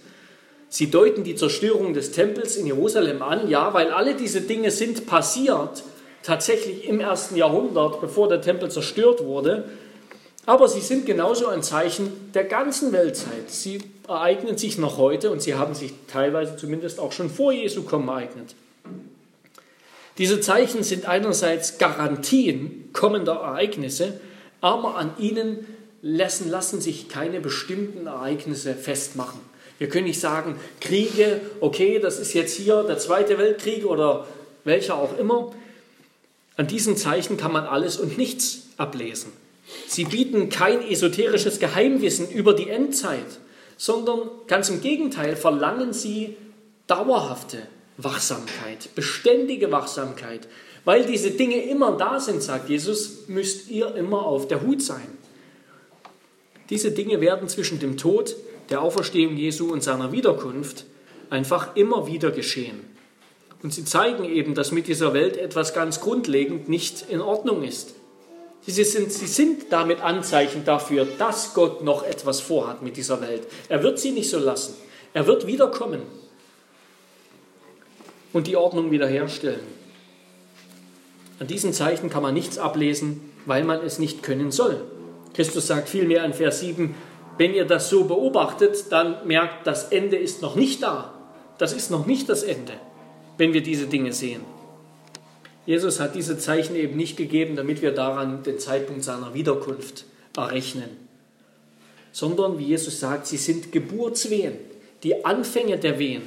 Sie deuten die Zerstörung des Tempels in Jerusalem an, ja, weil alle diese Dinge sind passiert, tatsächlich im ersten Jahrhundert, bevor der Tempel zerstört wurde. Aber sie sind genauso ein Zeichen der ganzen Weltzeit. Sie ereignen sich noch heute und sie haben sich teilweise zumindest auch schon vor Jesu kommen ereignet. Diese Zeichen sind einerseits Garantien kommender Ereignisse, aber an ihnen lassen, lassen sich keine bestimmten Ereignisse festmachen. Wir können nicht sagen, Kriege, okay, das ist jetzt hier der Zweite Weltkrieg oder welcher auch immer. An diesen Zeichen kann man alles und nichts ablesen. Sie bieten kein esoterisches Geheimwissen über die Endzeit, sondern ganz im Gegenteil verlangen sie dauerhafte Wachsamkeit, beständige Wachsamkeit. Weil diese Dinge immer da sind, sagt Jesus, müsst ihr immer auf der Hut sein. Diese Dinge werden zwischen dem Tod, der Auferstehung Jesu und seiner Wiederkunft einfach immer wieder geschehen. Und sie zeigen eben, dass mit dieser Welt etwas ganz grundlegend nicht in Ordnung ist. Sie sind, sie sind damit Anzeichen dafür, dass Gott noch etwas vorhat mit dieser Welt. Er wird sie nicht so lassen. Er wird wiederkommen und die Ordnung wiederherstellen. An diesen Zeichen kann man nichts ablesen, weil man es nicht können soll. Christus sagt vielmehr in Vers 7, wenn ihr das so beobachtet, dann merkt, das Ende ist noch nicht da. Das ist noch nicht das Ende, wenn wir diese Dinge sehen. Jesus hat diese Zeichen eben nicht gegeben, damit wir daran den Zeitpunkt seiner Wiederkunft errechnen, sondern wie Jesus sagt, sie sind Geburtswehen, die Anfänge der Wehen.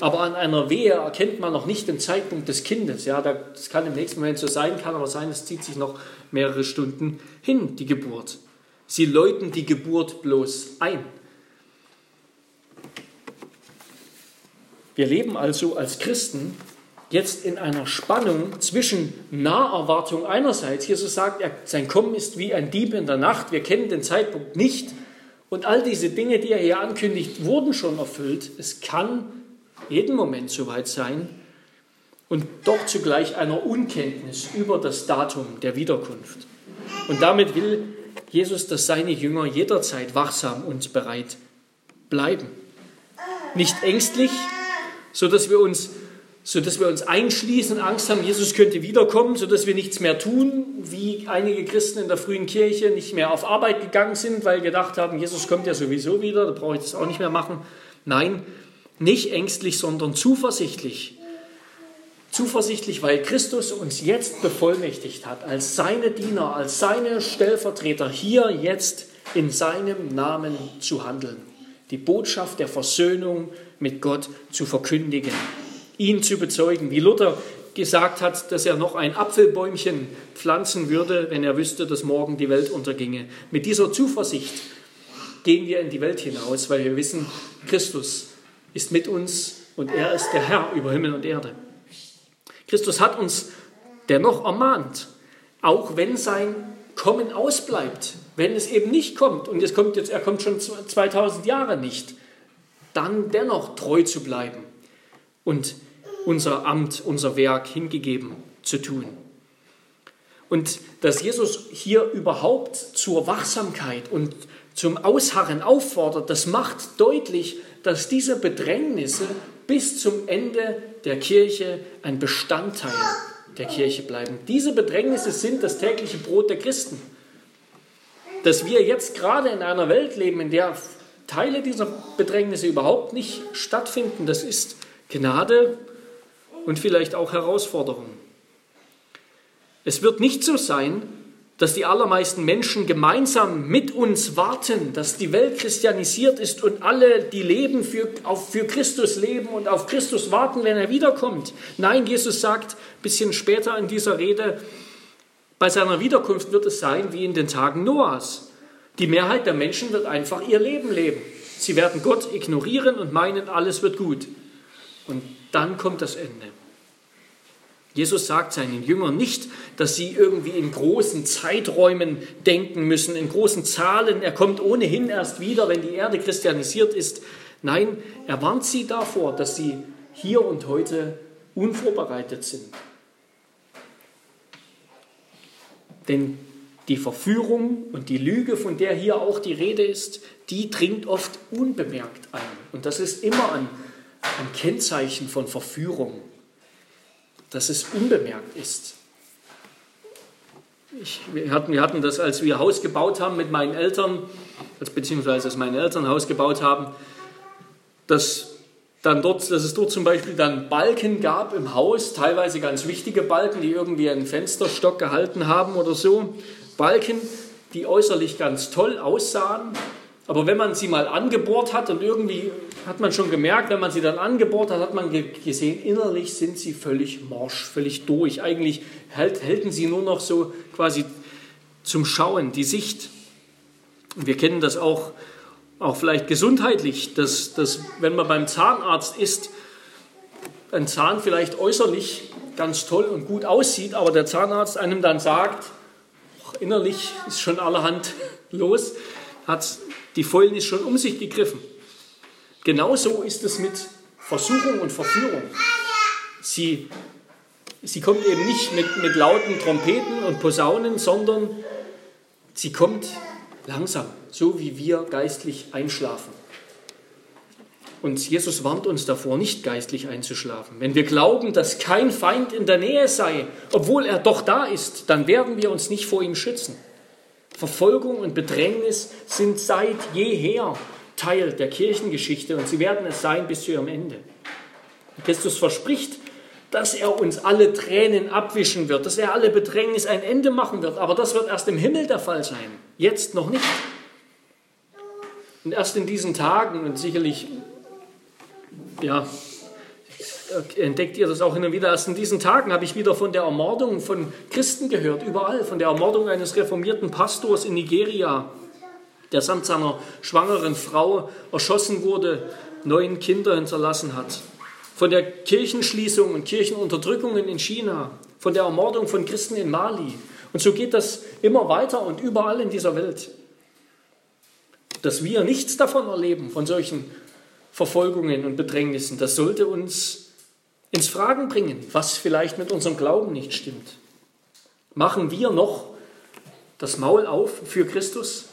Aber an einer Wehe erkennt man noch nicht den Zeitpunkt des Kindes. Ja, das kann im nächsten Moment so sein, kann aber sein, es zieht sich noch mehrere Stunden hin, die Geburt. Sie läuten die Geburt bloß ein. Wir leben also als Christen jetzt in einer Spannung zwischen Naherwartung einerseits. Jesus sagt, er, sein Kommen ist wie ein Dieb in der Nacht. Wir kennen den Zeitpunkt nicht. Und all diese Dinge, die er hier ankündigt, wurden schon erfüllt. Es kann jeden Moment soweit sein. Und doch zugleich einer Unkenntnis über das Datum der Wiederkunft. Und damit will Jesus, dass seine Jünger jederzeit wachsam und bereit bleiben. Nicht ängstlich, sodass wir uns, sodass wir uns einschließen, Angst haben, Jesus könnte wiederkommen, sodass wir nichts mehr tun, wie einige Christen in der frühen Kirche nicht mehr auf Arbeit gegangen sind, weil gedacht haben, Jesus kommt ja sowieso wieder, da brauche ich das auch nicht mehr machen. Nein, nicht ängstlich, sondern zuversichtlich Zuversichtlich, weil Christus uns jetzt bevollmächtigt hat, als seine Diener, als seine Stellvertreter hier jetzt in seinem Namen zu handeln. Die Botschaft der Versöhnung mit Gott zu verkündigen, ihn zu bezeugen. Wie Luther gesagt hat, dass er noch ein Apfelbäumchen pflanzen würde, wenn er wüsste, dass morgen die Welt unterginge. Mit dieser Zuversicht gehen wir in die Welt hinaus, weil wir wissen, Christus ist mit uns und er ist der Herr über Himmel und Erde. Christus hat uns dennoch ermahnt, auch wenn sein Kommen ausbleibt, wenn es eben nicht kommt und es kommt jetzt, er kommt schon 2000 Jahre nicht, dann dennoch treu zu bleiben und unser Amt, unser Werk hingegeben zu tun. Und dass Jesus hier überhaupt zur Wachsamkeit und zum Ausharren auffordert, das macht deutlich, dass diese Bedrängnisse bis zum Ende der Kirche ein Bestandteil der Kirche bleiben. Diese Bedrängnisse sind das tägliche Brot der Christen. Dass wir jetzt gerade in einer Welt leben, in der Teile dieser Bedrängnisse überhaupt nicht stattfinden, das ist Gnade und vielleicht auch Herausforderung. Es wird nicht so sein, dass die allermeisten Menschen gemeinsam mit uns warten, dass die Welt christianisiert ist und alle, die leben, für, auf, für Christus leben und auf Christus warten, wenn er wiederkommt. Nein, Jesus sagt ein bisschen später in dieser Rede, bei seiner Wiederkunft wird es sein wie in den Tagen Noahs. Die Mehrheit der Menschen wird einfach ihr Leben leben. Sie werden Gott ignorieren und meinen, alles wird gut. Und dann kommt das Ende. Jesus sagt seinen Jüngern nicht, dass sie irgendwie in großen Zeiträumen denken müssen, in großen Zahlen. Er kommt ohnehin erst wieder, wenn die Erde christianisiert ist. Nein, er warnt sie davor, dass sie hier und heute unvorbereitet sind. Denn die Verführung und die Lüge, von der hier auch die Rede ist, die dringt oft unbemerkt ein. Und das ist immer ein, ein Kennzeichen von Verführung dass es unbemerkt ist. Ich, wir, hatten, wir hatten das, als wir Haus gebaut haben mit meinen Eltern, beziehungsweise als meine Eltern Haus gebaut haben, dass, dann dort, dass es dort zum Beispiel dann Balken gab im Haus, teilweise ganz wichtige Balken, die irgendwie einen Fensterstock gehalten haben oder so. Balken, die äußerlich ganz toll aussahen, aber wenn man sie mal angebohrt hat und irgendwie hat man schon gemerkt, wenn man sie dann angebohrt hat, hat man gesehen, innerlich sind sie völlig morsch, völlig durch. Eigentlich hälten sie nur noch so quasi zum Schauen, die Sicht. Und wir kennen das auch, auch vielleicht gesundheitlich, dass, dass wenn man beim Zahnarzt ist, ein Zahn vielleicht äußerlich ganz toll und gut aussieht, aber der Zahnarzt einem dann sagt, innerlich ist schon allerhand <laughs> los, hat die Vollen ist schon um sich gegriffen. Genauso ist es mit Versuchung und Verführung. Sie, sie kommt eben nicht mit, mit lauten Trompeten und Posaunen, sondern sie kommt langsam, so wie wir geistlich einschlafen. Und Jesus warnt uns davor, nicht geistlich einzuschlafen. Wenn wir glauben, dass kein Feind in der Nähe sei, obwohl er doch da ist, dann werden wir uns nicht vor ihm schützen. Verfolgung und Bedrängnis sind seit jeher Teil der Kirchengeschichte und sie werden es sein bis zu ihrem Ende. Christus verspricht, dass er uns alle Tränen abwischen wird, dass er alle Bedrängnis ein Ende machen wird, aber das wird erst im Himmel der Fall sein, jetzt noch nicht. Und erst in diesen Tagen und sicherlich, ja, entdeckt ihr das auch hin und wieder. Erst in diesen Tagen habe ich wieder von der Ermordung von Christen gehört, überall, von der Ermordung eines reformierten Pastors in Nigeria, der samt seiner schwangeren Frau erschossen wurde, neun Kinder hinterlassen hat. Von der Kirchenschließung und Kirchenunterdrückungen in China, von der Ermordung von Christen in Mali. Und so geht das immer weiter und überall in dieser Welt. Dass wir nichts davon erleben, von solchen Verfolgungen und Bedrängnissen, das sollte uns ins Fragen bringen, was vielleicht mit unserem Glauben nicht stimmt. Machen wir noch das Maul auf für Christus?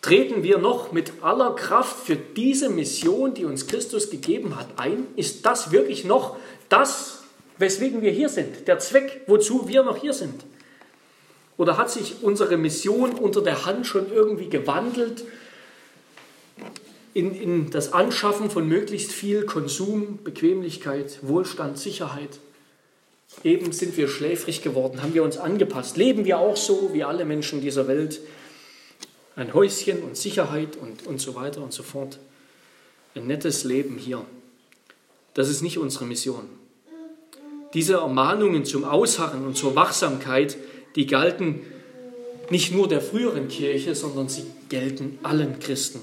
Treten wir noch mit aller Kraft für diese Mission, die uns Christus gegeben hat, ein? Ist das wirklich noch das, weswegen wir hier sind? Der Zweck, wozu wir noch hier sind? Oder hat sich unsere Mission unter der Hand schon irgendwie gewandelt in, in das Anschaffen von möglichst viel Konsum, Bequemlichkeit, Wohlstand, Sicherheit. Eben sind wir schläfrig geworden, haben wir uns angepasst. Leben wir auch so wie alle Menschen dieser Welt? Ein Häuschen und Sicherheit und, und so weiter und so fort. Ein nettes Leben hier. Das ist nicht unsere Mission. Diese Ermahnungen zum Ausharren und zur Wachsamkeit, die galten nicht nur der früheren Kirche, sondern sie gelten allen Christen.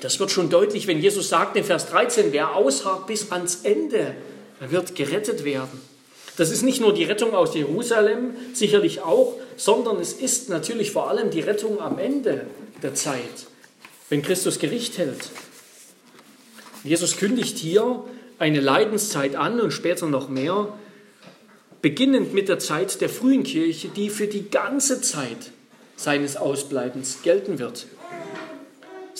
Das wird schon deutlich, wenn Jesus sagt in Vers 13, wer ausharrt bis ans Ende, der wird gerettet werden. Das ist nicht nur die Rettung aus Jerusalem, sicherlich auch, sondern es ist natürlich vor allem die Rettung am Ende der Zeit, wenn Christus Gericht hält. Jesus kündigt hier eine Leidenszeit an und später noch mehr, beginnend mit der Zeit der frühen Kirche, die für die ganze Zeit seines Ausbleibens gelten wird.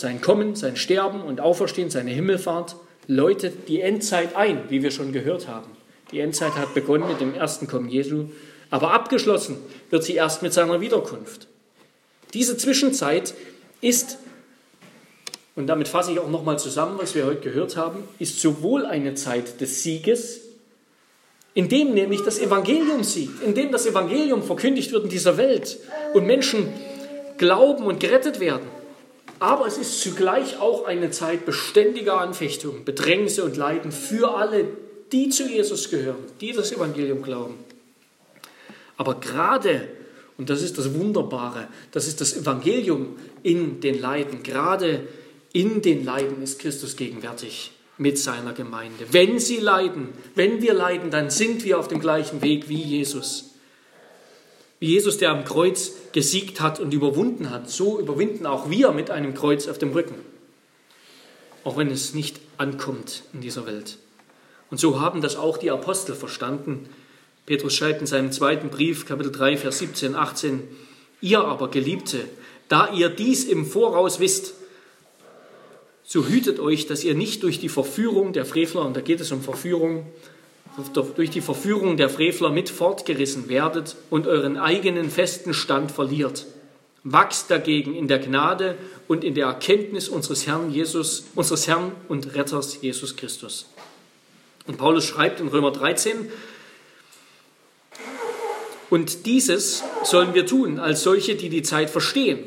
Sein Kommen, sein Sterben und Auferstehen, seine Himmelfahrt läutet die Endzeit ein, wie wir schon gehört haben. Die Endzeit hat begonnen mit dem ersten Kommen Jesu, aber abgeschlossen wird sie erst mit seiner Wiederkunft. Diese Zwischenzeit ist, und damit fasse ich auch nochmal zusammen, was wir heute gehört haben, ist sowohl eine Zeit des Sieges, in dem nämlich das Evangelium siegt, in dem das Evangelium verkündigt wird in dieser Welt und Menschen glauben und gerettet werden. Aber es ist zugleich auch eine Zeit beständiger Anfechtung, Bedrängnisse und Leiden für alle, die zu Jesus gehören, die das Evangelium glauben. Aber gerade, und das ist das Wunderbare, das ist das Evangelium in den Leiden, gerade in den Leiden ist Christus gegenwärtig mit seiner Gemeinde. Wenn sie leiden, wenn wir leiden, dann sind wir auf dem gleichen Weg wie Jesus. Wie Jesus, der am Kreuz gesiegt hat und überwunden hat, so überwinden auch wir mit einem Kreuz auf dem Rücken. Auch wenn es nicht ankommt in dieser Welt. Und so haben das auch die Apostel verstanden. Petrus schreibt in seinem zweiten Brief, Kapitel 3, Vers 17, 18, Ihr aber, Geliebte, da ihr dies im Voraus wisst, so hütet euch, dass ihr nicht durch die Verführung der Frevler, und da geht es um Verführung, durch die Verführung der Frevler mit fortgerissen werdet und euren eigenen festen Stand verliert. Wachst dagegen in der Gnade und in der Erkenntnis unseres Herrn Jesus, unseres Herrn und Retters Jesus Christus. Und Paulus schreibt in Römer 13, und dieses sollen wir tun als solche, die die Zeit verstehen,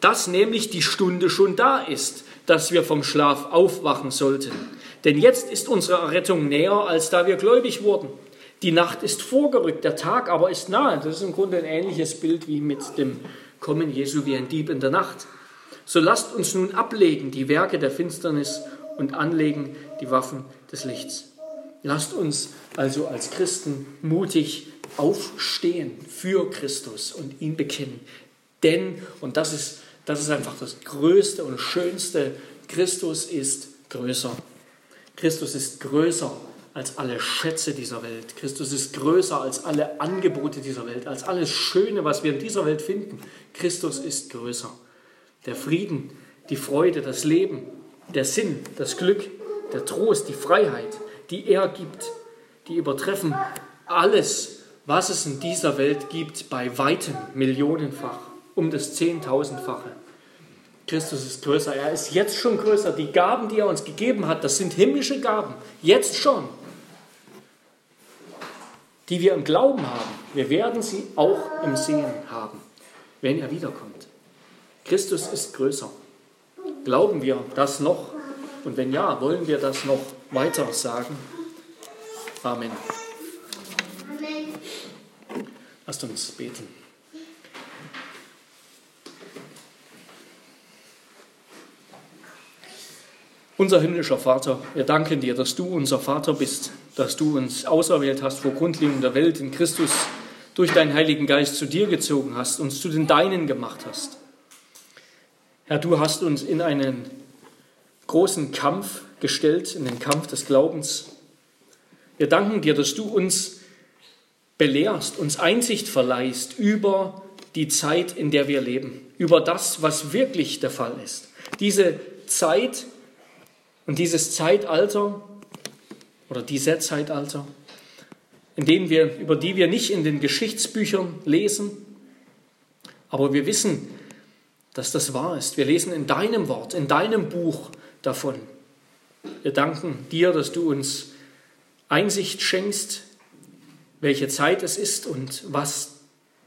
dass nämlich die Stunde schon da ist, dass wir vom Schlaf aufwachen sollten denn jetzt ist unsere Errettung näher, als da wir gläubig wurden. Die Nacht ist vorgerückt, der Tag aber ist nahe. Das ist im Grunde ein ähnliches Bild wie mit dem Kommen Jesu wie ein Dieb in der Nacht. So lasst uns nun ablegen die Werke der Finsternis und anlegen die Waffen des Lichts. Lasst uns also als Christen mutig aufstehen für Christus und ihn bekennen. Denn, und das ist, das ist einfach das Größte und Schönste, Christus ist größer Christus ist größer als alle Schätze dieser Welt. Christus ist größer als alle Angebote dieser Welt, als alles Schöne, was wir in dieser Welt finden. Christus ist größer. Der Frieden, die Freude, das Leben, der Sinn, das Glück, der Trost, die Freiheit, die er gibt, die übertreffen alles, was es in dieser Welt gibt, bei weitem millionenfach, um das Zehntausendfache. Christus ist größer. Er ist jetzt schon größer. Die Gaben, die er uns gegeben hat, das sind himmlische Gaben. Jetzt schon. Die wir im Glauben haben. Wir werden sie auch im Sehen haben, wenn er wiederkommt. Christus ist größer. Glauben wir das noch? Und wenn ja, wollen wir das noch weiter sagen? Amen. Amen. Lasst uns beten. Unser himmlischer Vater, wir danken dir, dass du unser Vater bist, dass du uns auserwählt hast vor Grundlegung der Welt in Christus durch deinen Heiligen Geist zu dir gezogen hast, uns zu den Deinen gemacht hast. Herr, du hast uns in einen großen Kampf gestellt, in den Kampf des Glaubens. Wir danken dir, dass du uns belehrst, uns Einsicht verleihst über die Zeit, in der wir leben, über das, was wirklich der Fall ist. Diese Zeit, und dieses Zeitalter oder diese Zeitalter, in denen wir, über die wir nicht in den Geschichtsbüchern lesen, aber wir wissen, dass das wahr ist. Wir lesen in deinem Wort, in deinem Buch davon. Wir danken dir, dass du uns Einsicht schenkst, welche Zeit es ist und was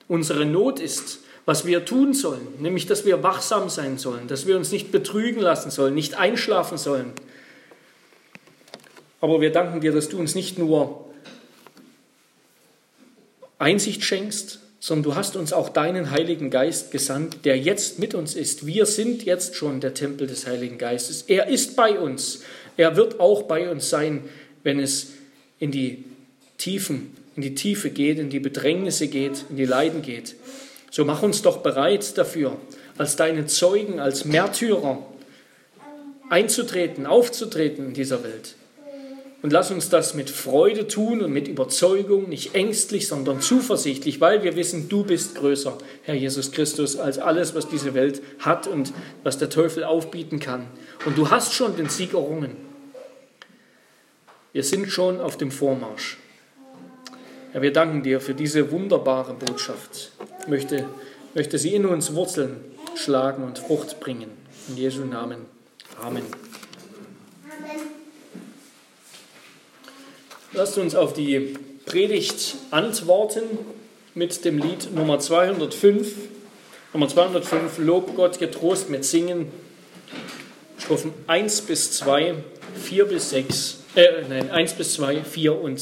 unsere Not ist, was wir tun sollen, nämlich dass wir wachsam sein sollen, dass wir uns nicht betrügen lassen sollen, nicht einschlafen sollen, aber wir danken dir, dass du uns nicht nur Einsicht schenkst, sondern du hast uns auch deinen Heiligen Geist gesandt, der jetzt mit uns ist. Wir sind jetzt schon der Tempel des Heiligen Geistes. Er ist bei uns. Er wird auch bei uns sein, wenn es in die Tiefen, in die Tiefe geht, in die Bedrängnisse geht, in die Leiden geht. So mach uns doch bereit dafür, als deine Zeugen, als Märtyrer einzutreten, aufzutreten in dieser Welt. Und lass uns das mit Freude tun und mit Überzeugung, nicht ängstlich, sondern zuversichtlich, weil wir wissen, du bist größer, Herr Jesus Christus, als alles, was diese Welt hat und was der Teufel aufbieten kann. Und du hast schon den Sieg errungen. Wir sind schon auf dem Vormarsch. Herr, wir danken dir für diese wunderbare Botschaft. Möchte, möchte sie in uns Wurzeln schlagen und Frucht bringen. In Jesu Namen. Amen. Lasst uns auf die Predigt antworten mit dem Lied Nummer 205. Nummer 205, Lob Gott getrost mit Singen. Strophen 1 bis 2, 4 bis 6, äh, nein, 1 bis 2, 4 und